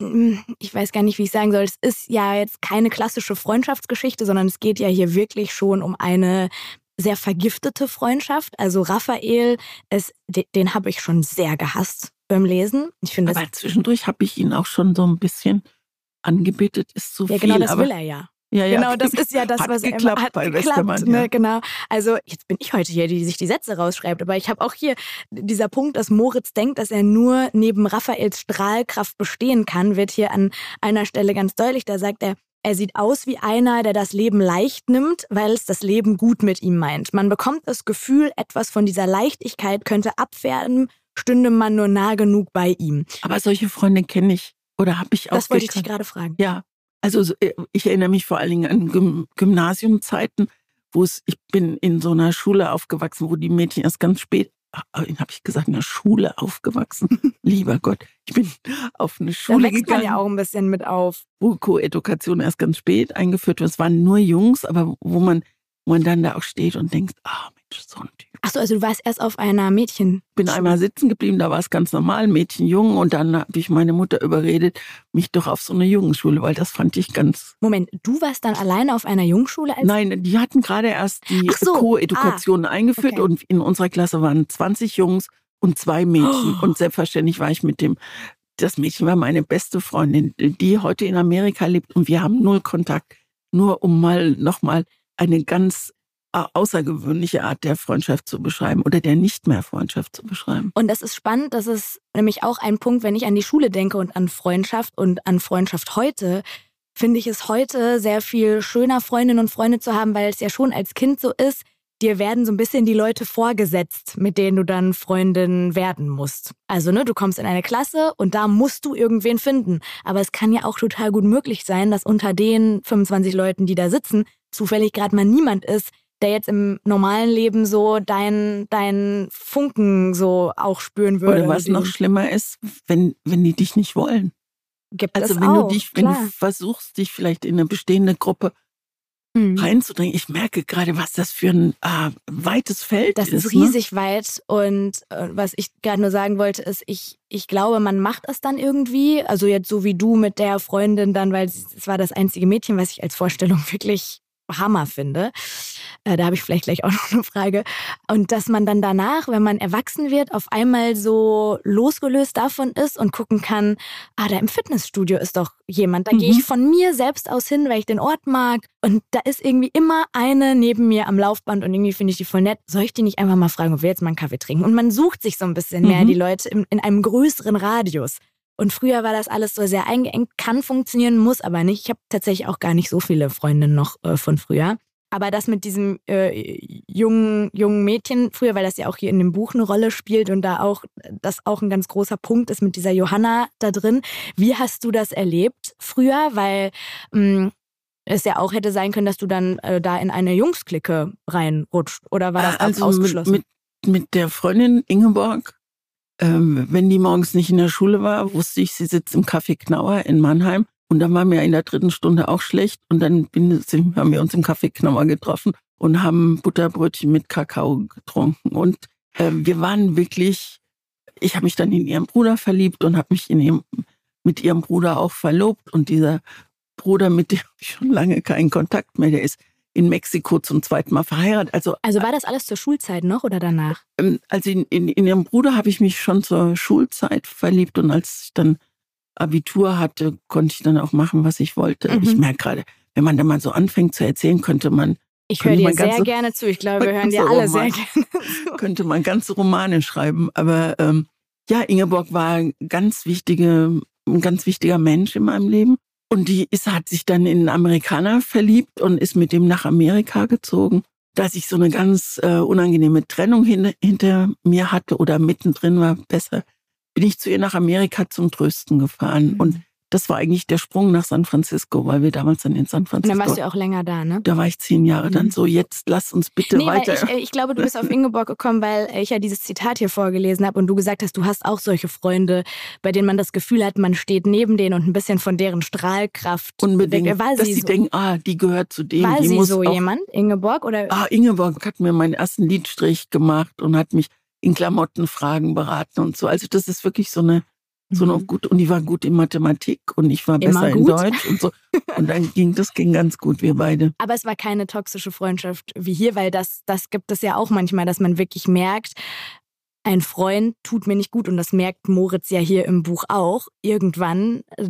hm, ich weiß gar nicht, wie ich sagen soll. Es ist ja jetzt keine klassische Freundschaftsgeschichte, sondern es geht ja hier wirklich schon um eine sehr vergiftete Freundschaft. Also Raphael, es, den, den habe ich schon sehr gehasst beim Lesen. Ich finde, aber zwischendurch habe ich ihn auch schon so ein bisschen angebetet ist zu ja, viel. Ja, genau, das will er ja. Ja, ja. Genau, das ist ja das, hat was geklappt er hat bei geklappt, Westermann, ne, ja. Genau. Also jetzt bin ich heute hier, die sich die Sätze rausschreibt, aber ich habe auch hier dieser Punkt, dass Moritz denkt, dass er nur neben Raphaels Strahlkraft bestehen kann, wird hier an einer Stelle ganz deutlich. Da sagt er, er sieht aus wie einer, der das Leben leicht nimmt, weil es das Leben gut mit ihm meint. Man bekommt das Gefühl, etwas von dieser Leichtigkeit könnte abwerden, stünde man nur nah genug bei ihm. Aber solche Freunde kenne ich oder habe ich auch. Das wollte ich dich gerade fragen. Ja, also äh, ich erinnere mich vor allen Dingen an Gym Gymnasiumzeiten, wo es, ich bin in so einer Schule aufgewachsen, wo die Mädchen erst ganz spät, habe ich gesagt, in der Schule aufgewachsen. <laughs> Lieber Gott, ich bin auf eine Schule da wächst gegangen. man ja auch ein bisschen mit auf. Wo Co-Edukation erst ganz spät eingeführt wird. Es waren nur Jungs, aber wo man, wo man dann da auch steht und denkt, ah Mensch, so ein Typ. Achso, also du warst erst auf einer Mädchen. Bin einmal sitzen geblieben, da war es ganz normal, Mädchen, Jungen. Und dann habe ich meine Mutter überredet, mich doch auf so eine Jungenschule, weil das fand ich ganz. Moment, du warst dann alleine auf einer Jungenschule? Als Nein, die hatten gerade erst die so, Co-Edukation eingeführt okay. und in unserer Klasse waren 20 Jungs und zwei Mädchen. Oh. Und selbstverständlich war ich mit dem, das Mädchen war meine beste Freundin, die heute in Amerika lebt und wir haben null Kontakt. Nur um mal nochmal eine ganz außergewöhnliche Art der Freundschaft zu beschreiben oder der nicht mehr Freundschaft zu beschreiben. Und das ist spannend, das ist nämlich auch ein Punkt, wenn ich an die Schule denke und an Freundschaft und an Freundschaft heute, finde ich es heute sehr viel schöner, Freundinnen und Freunde zu haben, weil es ja schon als Kind so ist, dir werden so ein bisschen die Leute vorgesetzt, mit denen du dann Freundin werden musst. Also, ne, du kommst in eine Klasse und da musst du irgendwen finden. Aber es kann ja auch total gut möglich sein, dass unter den 25 Leuten, die da sitzen, zufällig gerade mal niemand ist, der jetzt im normalen Leben so dein, dein Funken so auch spüren würde. Oder was noch schlimmer ist, wenn, wenn die dich nicht wollen. Gibt Also wenn auch, du dich, wenn klar. du versuchst, dich vielleicht in eine bestehende Gruppe Hm. reinzudrängen, ich merke gerade, was das für ein äh, weites Feld Das ist. ist ne? riesig weit und äh, was ich gerade nur sagen wollte, ist, ich, ich glaube, man macht es dann irgendwie. Also jetzt so wie du mit der Freundin dann, weil es war das einzige Mädchen, was ich als Vorstellung <laughs> wirklich Hammer finde. Äh, da habe ich vielleicht gleich auch <laughs> noch eine Frage. Und dass man dann danach, wenn man erwachsen wird, auf einmal so losgelöst davon ist und gucken kann, ah, da im Fitnessstudio ist doch jemand. Da gehe Mhm. ich von mir selbst aus hin, weil ich den Ort mag. Und da ist irgendwie immer eine neben mir am Laufband und irgendwie finde ich die voll nett. Soll ich die nicht einfach mal fragen, ob wir jetzt mal einen Kaffee trinken? Und man sucht sich so ein bisschen mehr Mhm. die Leute in, in einem größeren Radius. Und früher war das alles so sehr eingeengt, kann funktionieren, muss aber nicht. Ich habe tatsächlich auch gar nicht so viele Freundinnen noch äh, von früher. Aber das mit diesem äh, jungen, jungen Mädchen früher, weil das ja auch hier in dem Buch eine Rolle spielt und da auch das auch ein ganz großer Punkt ist mit dieser Johanna da drin. Wie hast du das erlebt früher? Weil mh, es ja auch hätte sein können, dass du dann äh, da in eine Jungsklicke reinrutscht. Oder war das ab- also ausgeschlossen? Mit, mit, mit der Freundin Ingeborg, ähm, wenn die morgens nicht in der Schule war, wusste ich, sie sitzt im Café Knauer in Mannheim. Und dann war mir in der dritten Stunde auch schlecht. Und dann bin, haben wir uns im Café Knauer getroffen und haben Butterbrötchen mit Kakao getrunken. Und äh, wir waren wirklich, ich habe mich dann in ihren Bruder verliebt und habe mich in ihrem, mit ihrem Bruder auch verlobt. Und dieser Bruder, mit dem ich schon lange keinen Kontakt mehr, der ist in Mexiko zum zweiten Mal verheiratet. Also also war das alles zur Schulzeit noch oder danach? ähm, also in, in, in ihrem Bruder habe ich mich schon zur Schulzeit verliebt und als ich dann Abitur hatte, konnte ich dann auch machen, was ich wollte. Mhm. Ich merke gerade, wenn man da mal so anfängt zu erzählen, könnte man, Ich höre dir sehr ganze- gerne zu. Ich glaube, wir <laughs> hören dir alle sehr Roman- <laughs> gerne zu. könnte man ganze Romane schreiben. Aber ähm, ja, Ingeborg war ein ganz wichtige, ein ganz wichtiger Mensch in meinem Leben. Und die ist, hat sich dann in einen Amerikaner verliebt und ist mit dem nach Amerika gezogen. Dass ich so eine ganz äh, unangenehme Trennung hin, hinter mir hatte oder mittendrin war, besser, bin ich zu ihr nach Amerika zum Trösten gefahren. Mhm. Und das war eigentlich der Sprung nach San Francisco, weil wir damals dann in San Und Francisco. dann warst du auch länger da, ne? da war ich zehn Jahre dann Mhm. so, jetzt lass uns bitte Nee, weil weiter. ich, äh, ich glaube, du bist auf <laughs> Ingeborg gekommen, weil ich ja dieses Zitat hier vorgelesen habe und du gesagt hast, du hast auch solche Freunde, bei denen man das Gefühl hat, man steht neben denen und ein bisschen von deren Strahlkraft Unbedingt, weg. War dass sie so, denken, ah, die gehört zu denen. war die sie muss so jemand, Ingeborg? Oder Ah, Ingeborg hat mir meinen ersten Liedstrich gemacht und hat mich in Klamottenfragen beraten und so. Also das ist wirklich so eine, so eine Mhm. gut, und die war gut in Mathematik und ich war Immer besser in gut. Deutsch und so. Und dann <laughs> ging das ging ganz gut, wir beide. Aber es war keine toxische Freundschaft wie hier, weil das, das gibt es ja auch manchmal, dass man wirklich merkt, ein Freund tut mir nicht gut und das merkt Moritz ja hier im Buch auch. Irgendwann äh,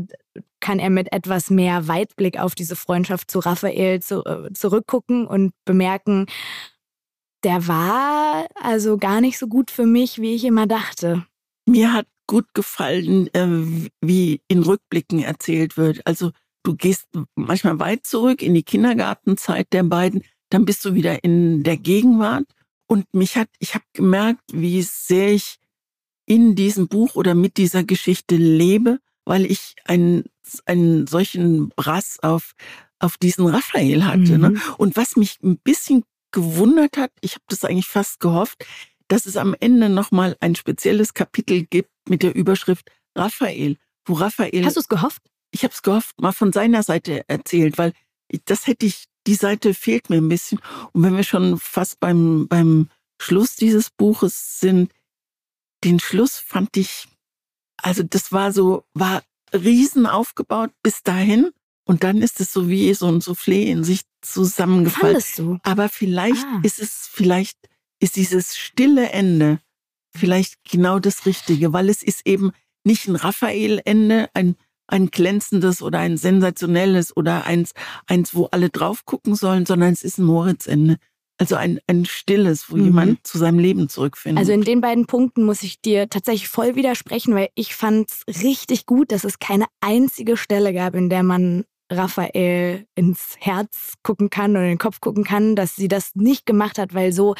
kann er mit etwas mehr Weitblick auf diese Freundschaft zu Raphael zu, äh, zurückgucken und bemerken, der war also gar nicht so gut für mich, wie ich immer dachte. Mir hat gut gefallen, äh, wie in Rückblicken erzählt wird. Also du gehst manchmal weit zurück in die Kindergartenzeit der beiden, dann bist du wieder in der Gegenwart. Und mich hat, ich habe gemerkt, wie sehr ich in diesem Buch oder mit dieser Geschichte lebe, weil ich einen, einen solchen Brass auf, auf diesen Raphael hatte. Mhm. Ne? Und was mich ein bisschen gewundert hat, ich habe das eigentlich fast gehofft, dass es am Ende nochmal ein spezielles Kapitel gibt mit der Überschrift Raphael, wo Raphael, Hast du es gehofft? ich habe es gehofft, mal von seiner Seite erzählt, weil das hätte ich, die Seite fehlt mir ein bisschen. Und wenn wir schon fast beim, beim Schluss dieses Buches sind, den Schluss fand ich, also das war so, war riesen aufgebaut bis dahin. Und dann ist es so wie so ein Soufflé in sich zusammengefallen. Aber vielleicht Ah. ist es, vielleicht ist dieses stille Ende vielleicht genau das Richtige, weil es ist eben nicht ein Raphael-Ende, ein, ein glänzendes oder ein sensationelles oder eins, eins, wo alle drauf gucken sollen, sondern es ist ein Moritz-Ende. Also ein, ein stilles, wo Mhm. jemand zu seinem Leben zurückfindet. Also in den beiden Punkten muss ich dir tatsächlich voll widersprechen, weil ich fand es richtig gut, dass es keine einzige Stelle gab, in der man Raphael ins Herz gucken kann oder in den Kopf gucken kann, dass sie das nicht gemacht hat, weil so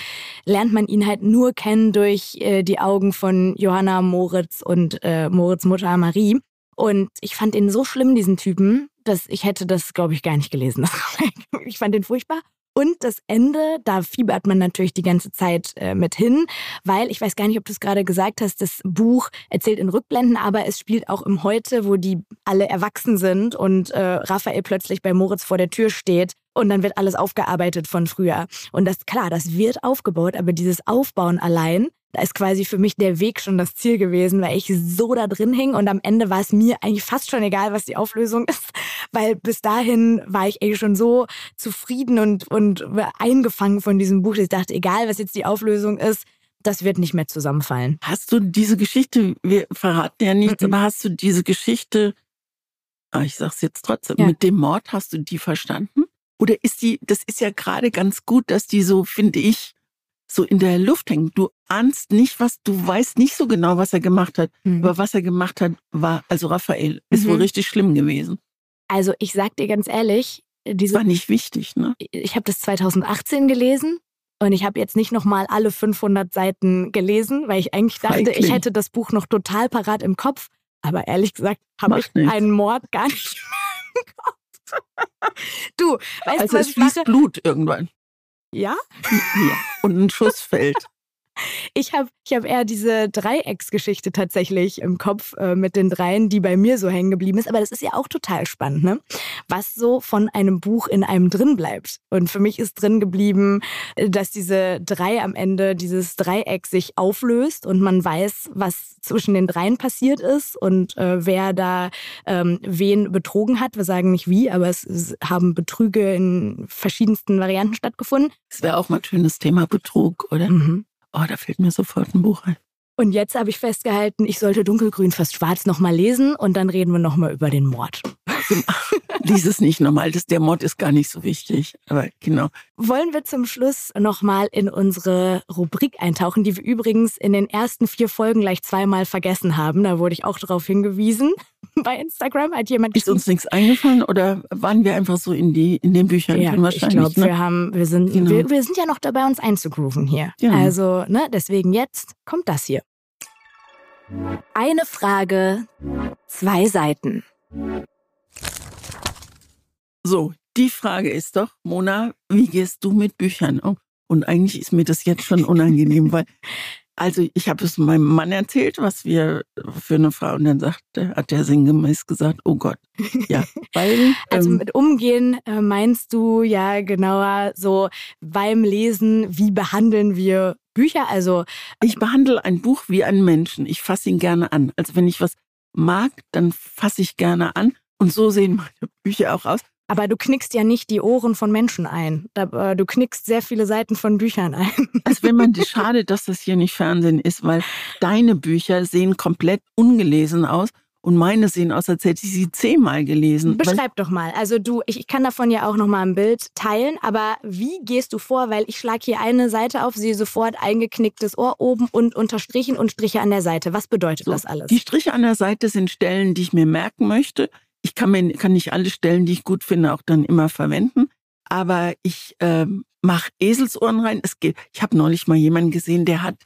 lernt man ihn halt nur kennen durch äh, die Augen von Johanna, Moritz und äh, Moritz Mutter Marie. Und ich fand ihn so schlimm, diesen Typen, dass ich hätte das, glaube ich, gar nicht gelesen. <laughs> ich fand ihn furchtbar. Und das Ende, da fiebert man natürlich die ganze Zeit äh, mit hin, weil ich weiß gar nicht, ob du es gerade gesagt hast, das Buch erzählt in Rückblenden, aber es spielt auch im Heute, wo die alle erwachsen sind und äh, Raphael plötzlich bei Moritz vor der Tür steht und dann wird alles aufgearbeitet von früher. Und das, klar, das wird aufgebaut, aber dieses Aufbauen allein, da ist quasi für mich der Weg schon das Ziel gewesen, weil ich so da drin hing und am Ende war es mir eigentlich fast schon egal, was die Auflösung <laughs> ist, weil bis dahin war ich eigentlich schon so zufrieden und, und eingefangen von diesem Buch, dass ich dachte, egal was jetzt die Auflösung ist, das wird nicht mehr zusammenfallen. Hast du diese Geschichte, wir verraten ja nichts, mhm. aber hast du diese Geschichte, ah, ich sag's jetzt trotzdem, ja. mit dem Mord, hast du die verstanden? Oder ist die, das ist ja gerade ganz gut, dass die so, finde ich, so in der Luft hängt. Du ahnst nicht, was, du weißt nicht so genau, was er gemacht hat. Mhm. Aber was er gemacht hat, war, also Raphael, ist mhm. wohl richtig schlimm gewesen. Also ich sag dir ganz ehrlich, diese. War nicht wichtig, ne? Ich habe das 2018 gelesen und ich habe jetzt nicht nochmal alle 500 Seiten gelesen, weil ich eigentlich dachte, Feigling. ich hätte das Buch noch total parat im Kopf. Aber ehrlich gesagt habe ich nicht. einen Mord gar nicht <laughs> mehr im Kopf. du, weißt also du, was es fließt Blut irgendwann. Ja? Ja. Und ein Schuss fällt. Ich habe ich hab eher diese Dreiecksgeschichte tatsächlich im Kopf äh, mit den Dreien, die bei mir so hängen geblieben ist. Aber das ist ja auch total spannend, ne? Was so von einem Buch in einem drin bleibt. Und für mich ist drin geblieben, äh, dass diese drei am Ende, dieses Dreieck sich auflöst und man weiß, was zwischen den Dreien passiert ist und äh, wer da ähm, wen betrogen hat. Wir sagen nicht wie, aber es, es haben Betrüge in verschiedensten Varianten stattgefunden. Das wäre auch mal ein schönes Thema Betrug, oder? Mhm. Oh, da fällt mir sofort ein Buch ein. Und jetzt habe ich festgehalten, ich sollte Dunkelgrün fast schwarz nochmal lesen und dann reden wir nochmal über den Mord. <laughs> Lies es nicht nochmal, der Mord ist gar nicht so wichtig. Aber genau. Wollen wir zum Schluss nochmal in unsere Rubrik eintauchen, die wir übrigens in den ersten vier Folgen gleich zweimal vergessen haben. Da wurde ich auch darauf hingewiesen. <laughs> Bei Instagram hat jemand Ist uns nichts eingefallen oder waren wir einfach so in die in den Büchern ja, wahrscheinlich? Ich glaube, ne? wir haben, wir sind, genau. wir, wir, sind ja noch dabei, uns einzugrooven hier. Genau. Also, ne, deswegen jetzt kommt das hier. Eine Frage, zwei Seiten. So, die Frage ist doch, Mona, wie gehst du mit Büchern um? Und eigentlich ist mir das jetzt schon unangenehm, weil, <laughs> also ich habe es meinem Mann erzählt, was wir für eine Frau, und dann sagte, hat der sinngemäß gesagt, oh Gott, ja, <laughs> weil. also ähm, mit Umgehen äh, meinst du ja genauer so beim Lesen, wie behandeln wir Bücher? Also ich behandle ein Buch wie einen Menschen. Ich fasse ihn gerne an. Also wenn ich was mag, dann fasse ich gerne an. Und so sehen meine Bücher auch aus. Aber du knickst ja nicht die Ohren von Menschen ein. Äh, du knickst sehr viele Seiten von Büchern ein. <laughs> Also wenn man, schade, dass das hier nicht Fernsehen ist, weil deine Bücher sehen komplett ungelesen aus und meine sehen aus, als hätte ich sie zehnmal gelesen. Beschreib doch mal. Also du, ich, ich kann davon ja auch nochmal ein Bild teilen, aber wie gehst du vor? Weil ich schlage hier eine Seite auf, sehe sofort eingeknicktes Ohr oben und unterstrichen und Striche an der Seite. Was bedeutet so, das alles? Die Striche an der Seite sind Stellen, die ich mir merken möchte. Ich kann, mir, kann nicht alle Stellen, die ich gut finde, auch dann immer verwenden. Aber ich äh, mache Eselsohren rein. Es geht, ich habe neulich mal jemanden gesehen, der hat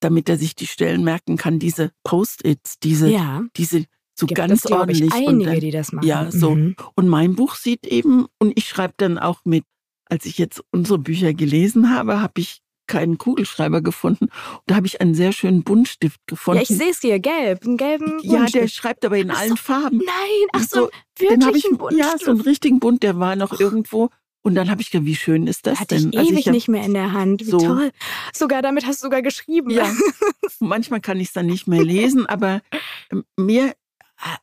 damit er sich die Stellen merken kann, diese Post-its, diese, ja. diese so Gibt ganz es, ordentlich. Ich, einige, dann, die das machen. Ja, so. Mhm. Und mein Buch sieht eben, und ich schreibe dann auch mit, als ich jetzt unsere Bücher gelesen habe, habe ich keinen Kugelschreiber gefunden. Und da habe ich einen sehr schönen Buntstift gefunden. Ja, ich sehe es hier, gelb, einen gelben Buntstift. Ja, der schreibt aber in ach allen so, Farben. Nein, ach so, wirklich einen Buntstift. Ja, so einen richtigen Bunt, der war noch irgendwo. Und dann habe ich gedacht, wie schön ist das Hatte denn? Ich also ewig ich nicht mehr in der Hand. Wie so, toll. Sogar damit hast du sogar geschrieben. Ja. <laughs> Manchmal kann ich es dann nicht mehr lesen, aber ähm, mir,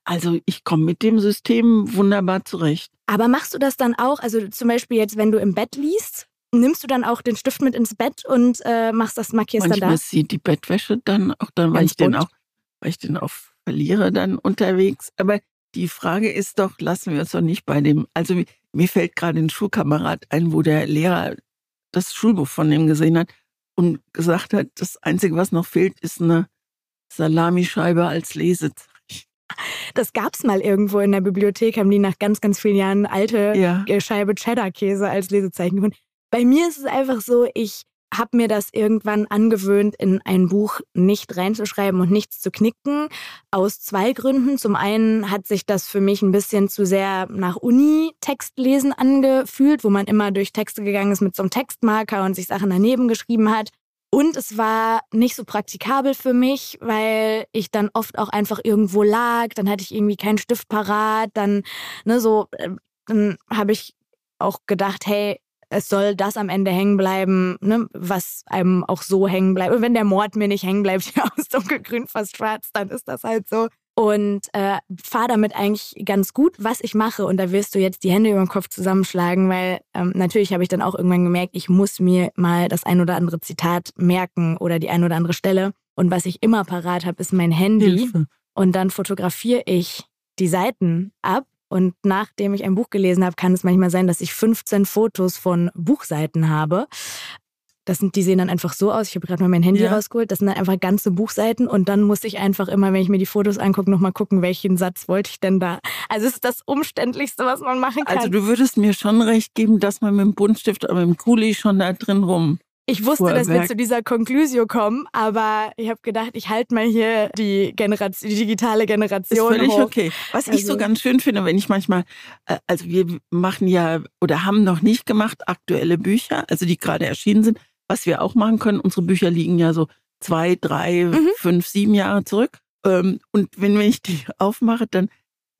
also ich komme mit dem System wunderbar zurecht. Aber machst du das dann auch? Also zum Beispiel jetzt, wenn du im Bett liest, nimmst du dann auch den Stift mit ins Bett und äh, machst das, markierst Manchmal dann da? sieht die Bettwäsche dann auch dann, weil ich den auch, weil ich den auch verliere dann unterwegs. Aber die Frage ist doch, lassen wir uns doch nicht bei dem, also mir fällt gerade ein Schulkamerad ein, wo der Lehrer das Schulbuch von ihm gesehen hat und gesagt hat, das Einzige, was noch fehlt, ist eine Salamischeibe als Lesezeichen. Das gab's mal irgendwo in der Bibliothek, haben die nach ganz, ganz vielen Jahren alte ja. Scheibe Cheddar-Käse als Lesezeichen gefunden. Bei mir ist es einfach so, ich habe mir das irgendwann angewöhnt, in ein Buch nicht reinzuschreiben und nichts zu knicken. Aus zwei Gründen. Zum einen hat sich das für mich ein bisschen zu sehr nach Uni-Textlesen angefühlt, wo man immer durch Texte gegangen ist mit so einem Textmarker und sich Sachen daneben geschrieben hat. Und es war nicht so praktikabel für mich, weil ich dann oft auch einfach irgendwo lag, dann hatte ich irgendwie keinen Stift parat, dann, ne, so, äh, dann habe ich auch gedacht, hey, es soll das am Ende hängen bleiben, ne, was einem auch so hängen bleibt. Und wenn der Mord mir nicht hängen bleibt, <laughs> ja, aus dunkelgrün fast schwarz, dann ist das halt so. Und äh, fahre damit eigentlich ganz gut, was ich mache. Und da wirst du jetzt die Hände über den Kopf zusammenschlagen, weil ähm, natürlich habe ich dann auch irgendwann gemerkt, ich muss mir mal das ein oder andere Zitat merken oder die ein oder andere Stelle. Und was ich immer parat habe, ist mein Handy. Hilfe. Und dann fotografiere ich die Seiten ab und nachdem ich ein Buch gelesen habe, kann es manchmal sein, dass ich 15 Fotos von Buchseiten habe. Das sind, die sehen dann einfach so aus. Ich habe gerade mal mein Handy ja. rausgeholt. Das sind dann einfach ganze Buchseiten. Und dann muss ich einfach immer, wenn ich mir die Fotos angucke, nochmal gucken, welchen Satz wollte ich denn da. Also es ist das Umständlichste, was man machen kann. Also du würdest mir schon recht geben, dass man mit dem Buntstift oder mit dem Kuli schon da drin rum ich wusste, dass wir zu dieser Conclusio kommen, aber ich habe gedacht, ich halte mal hier die, Generation, die digitale Generation. Ist völlig hoch. okay. Was also. ich so also ganz schön finde, wenn ich manchmal, äh, also wir machen ja oder haben noch nicht gemacht aktuelle Bücher, also die gerade erschienen sind. Was wir auch machen können, unsere Bücher liegen ja so zwei, drei, mhm. fünf, sieben Jahre zurück. Ähm, und wenn ich die aufmache, dann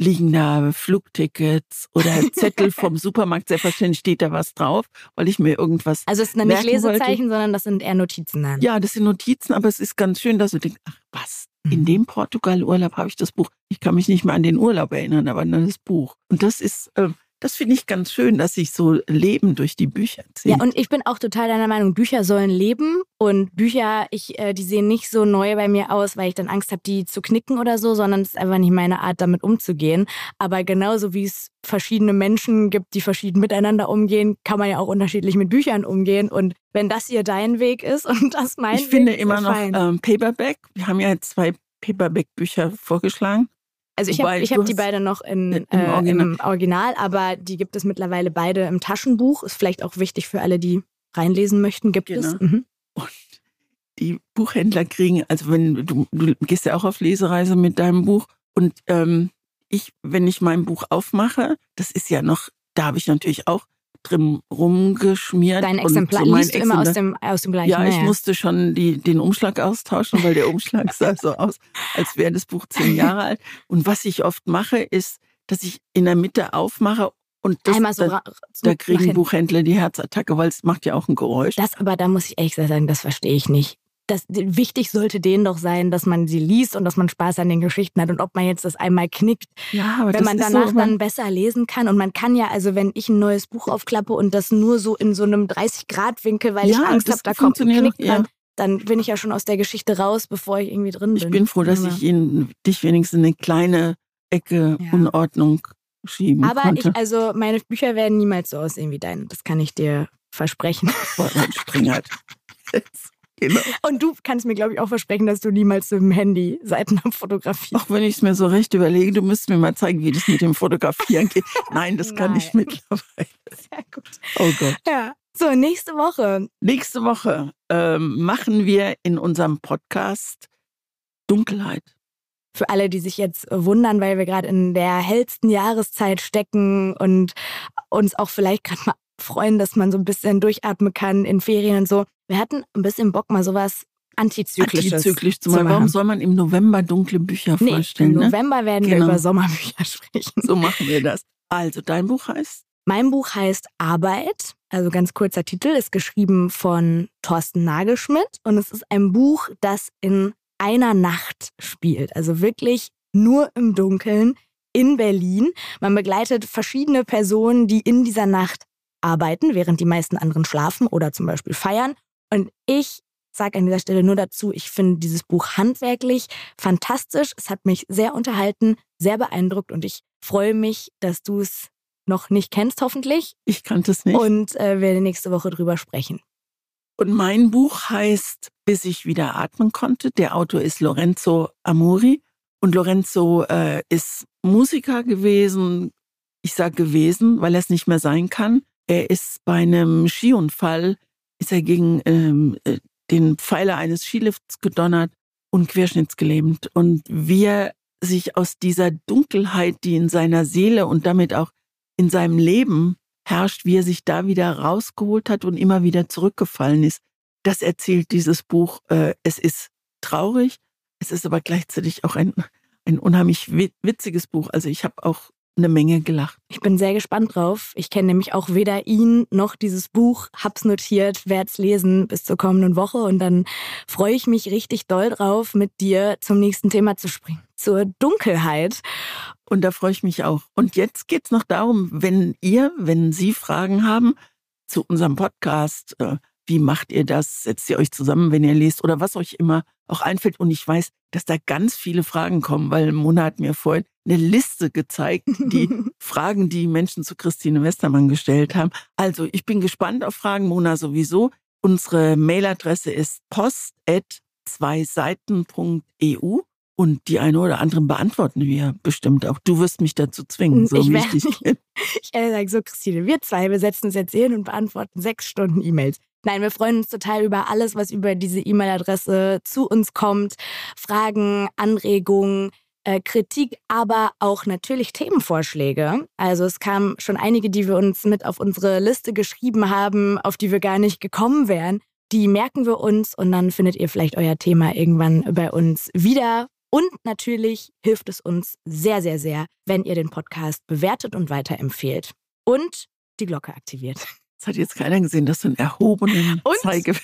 liegen da Flugtickets oder Zettel vom Supermarkt. Selbstverständlich steht da was drauf, weil ich mir irgendwas. Also es sind dann nicht Lesezeichen, wollte. sondern das sind eher Notizen dann. Ja, das sind Notizen, aber es ist ganz schön, dass du denkst, ach was, in mhm. dem Portugal-Urlaub habe ich das Buch. Ich kann mich nicht mehr an den Urlaub erinnern, aber an das Buch. Und das ist, äh, das finde ich ganz schön, dass sich so Leben durch die Bücher zieht. Ja, und ich bin auch total deiner Meinung, Bücher sollen leben. Und Bücher, ich, äh, die sehen nicht so neu bei mir aus, weil ich dann Angst habe, die zu knicken oder so, sondern es ist einfach nicht meine Art, damit umzugehen. Aber genauso wie es verschiedene Menschen gibt, die verschieden miteinander umgehen, kann man ja auch unterschiedlich mit Büchern umgehen. Und wenn das hier dein Weg ist und das mein ich Weg finde immer noch ähm, Paperback. Wir haben ja jetzt zwei Paperback-Bücher vorgeschlagen. Also ich habe hab die beide noch in, im, äh, Original. im, Original. aber die gibt es mittlerweile beide im Taschenbuch. Ist vielleicht auch wichtig für alle, die reinlesen möchten, gibt genau. es. Mhm. Und die Buchhändler kriegen, also wenn du, du gehst ja auch auf Lesereise mit deinem Buch und ähm, ich, wenn ich mein Buch aufmache, das ist ja noch, da habe ich natürlich auch drin rumgeschmiert. Dein Exemplar so liest du immer aus dem, aus dem gleichen. Ja, ich ja. musste schon die, den Umschlag austauschen, weil der Umschlag sah so aus, als wäre das Buch zehn Jahre alt. Und was ich oft mache, ist, dass ich in der Mitte aufmache und das, Einmal so, da, so da kriegen Buchhändler die Herzattacke, weil es macht ja auch ein Geräusch. Das aber, da muss ich ehrlich sagen, das verstehe ich nicht das, wichtig sollte denen doch sein, dass man sie liest und dass man Spaß an den Geschichten hat. Und ob man jetzt das einmal knickt, ja, wenn man danach so, dann besser lesen kann. Und man kann ja, also wenn ich ein neues Buch aufklappe und das nur so in so einem 30-Grad-Winkel, weil ja, ich Angst habe, da kommt ein Knick dran, ja. dann bin ich ja schon aus der Geschichte raus, bevor ich irgendwie drin bin. Ich bin froh, dass ich in, dich wenigstens in eine kleine Ecke. Unordnung schieben Aber konnte. ich, also meine Bücher werden niemals so aussehen wie deine. Das kann ich dir versprechen. Boah, Springert. <laughs> Genau. Und du kannst mir, glaube ich, auch versprechen, dass du niemals mit dem Handy Seiten fotografierst. Auch wenn ich es mir so recht überlege, du müsstest mir mal zeigen, wie das mit dem Fotografieren geht. <laughs> Nein, das kann Nein. ich mittlerweile. <laughs> Sehr gut. Oh Gott. Ja. So, nächste Woche. Nächste Woche ähm, machen wir in unserem Podcast Dunkelheit. Für alle, die sich jetzt wundern, weil wir gerade in der hellsten Jahreszeit stecken und uns auch vielleicht gerade mal freuen, dass man so ein bisschen durchatmen kann in Ferien und so. Wir hatten ein bisschen Bock, mal sowas Antizyklisches Antizyklisch zu machen. Warum soll man im November dunkle Bücher nee, vorstellen? Im ne? November werden genau. wir über Sommerbücher <laughs> sprechen. So machen wir das. Also, dein Buch heißt? Mein Buch heißt Arbeit. Also ganz kurzer Titel, ist geschrieben von Thorsten Nagelschmidt und es ist ein Buch, das in einer Nacht spielt. Also wirklich nur im Dunkeln in Berlin. Man begleitet verschiedene Personen, die in dieser Nacht arbeiten, während die meisten anderen schlafen oder zum Beispiel feiern. Und ich sage an dieser Stelle nur dazu, ich finde dieses Buch handwerklich fantastisch. Es hat mich sehr unterhalten, sehr beeindruckt und ich freue mich, dass du es noch nicht kennst, hoffentlich. Ich kannte es nicht. Und äh, werde nächste Woche drüber sprechen. Und mein Buch heißt Bis ich wieder atmen konnte. Der Autor ist Lorenzo Amori. Und Lorenzo äh, ist Musiker gewesen. Ich sage gewesen, weil er es nicht mehr sein kann. Er ist bei einem Skiunfall, ist er gegen ähm, äh, den Pfeiler eines Skilifts gedonnert und querschnittsgelähmt. Und wie er sich aus dieser Dunkelheit, die in seiner Seele und damit auch in seinem Leben herrscht, wie er sich da wieder rausgeholt hat und immer wieder zurückgefallen ist, das erzählt dieses Buch. Äh, es ist traurig, es ist aber gleichzeitig auch ein, ein unheimlich witziges Buch. Also ich habe auch eine Menge gelacht. Ich bin sehr gespannt drauf. Ich kenne nämlich auch weder ihn noch dieses Buch, hab's notiert, werde es lesen bis zur kommenden Woche und dann freue ich mich richtig doll drauf, mit dir zum nächsten Thema zu springen, zur Dunkelheit. Und da freue ich mich auch. Und jetzt geht's noch darum, wenn ihr, wenn Sie Fragen haben zu unserem Podcast, äh, wie macht ihr das? Setzt ihr euch zusammen, wenn ihr lest oder was euch immer auch einfällt? Und ich weiß, dass da ganz viele Fragen kommen, weil Mona hat mir vorhin eine Liste gezeigt, die <laughs> Fragen, die Menschen zu Christine Westermann gestellt haben. Also ich bin gespannt auf Fragen, Mona sowieso. Unsere Mailadresse ist post.zweiseiten.eu und die eine oder andere beantworten wir bestimmt auch. Du wirst mich dazu zwingen, so ich wie ich <laughs> kenne. Ich sage so, Christine, wir zwei, wir setzen uns jetzt hin und beantworten sechs Stunden E-Mails. Nein, wir freuen uns total über alles, was über diese E-Mail-Adresse zu uns kommt. Fragen, Anregungen, äh, Kritik, aber auch natürlich Themenvorschläge. Also es kamen schon einige, die wir uns mit auf unsere Liste geschrieben haben, auf die wir gar nicht gekommen wären. Die merken wir uns und dann findet ihr vielleicht euer Thema irgendwann bei uns wieder. Und natürlich hilft es uns sehr, sehr, sehr, wenn ihr den Podcast bewertet und weiterempfehlt. Und die Glocke aktiviert. <laughs> Das hat jetzt keiner gesehen, dass du einen erhobenen und, Zeige.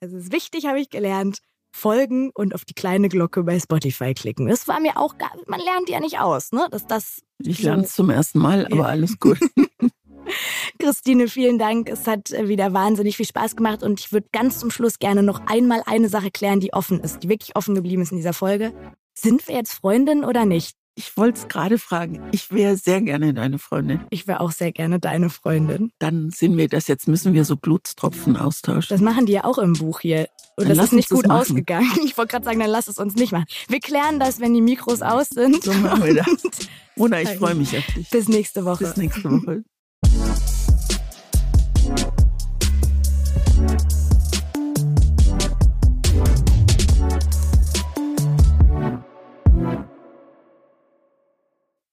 Es ist wichtig, habe ich gelernt. Folgen und auf die kleine Glocke bei Spotify klicken. Das war mir auch, gar, man lernt ja nicht aus, ne? Dass das. Ich so lerne es zum ersten Mal, aber ja. alles gut. <laughs> <laughs> Christine, vielen Dank. Es hat äh, wieder wahnsinnig viel Spaß gemacht und ich würde ganz zum Schluss gerne noch einmal eine Sache klären, die offen ist, die wirklich offen geblieben ist in dieser Folge. Sind wir jetzt Freundinnen oder nicht? Ich wollte es gerade fragen. Ich wäre sehr gerne deine Freundin. Ich wäre auch sehr gerne deine Freundin. Dann sind wir das jetzt, müssen wir so Blutstropfen austauschen. Das machen die ja auch im Buch hier. Und dann das ist nicht gut ausgegangen. Ich wollte gerade sagen, dann lass es uns nicht machen. Wir klären das, wenn die Mikros aus sind. So machen wir das. <laughs> Oder ich freue mich auf dich. Bis nächste Woche. Bis nächste Woche.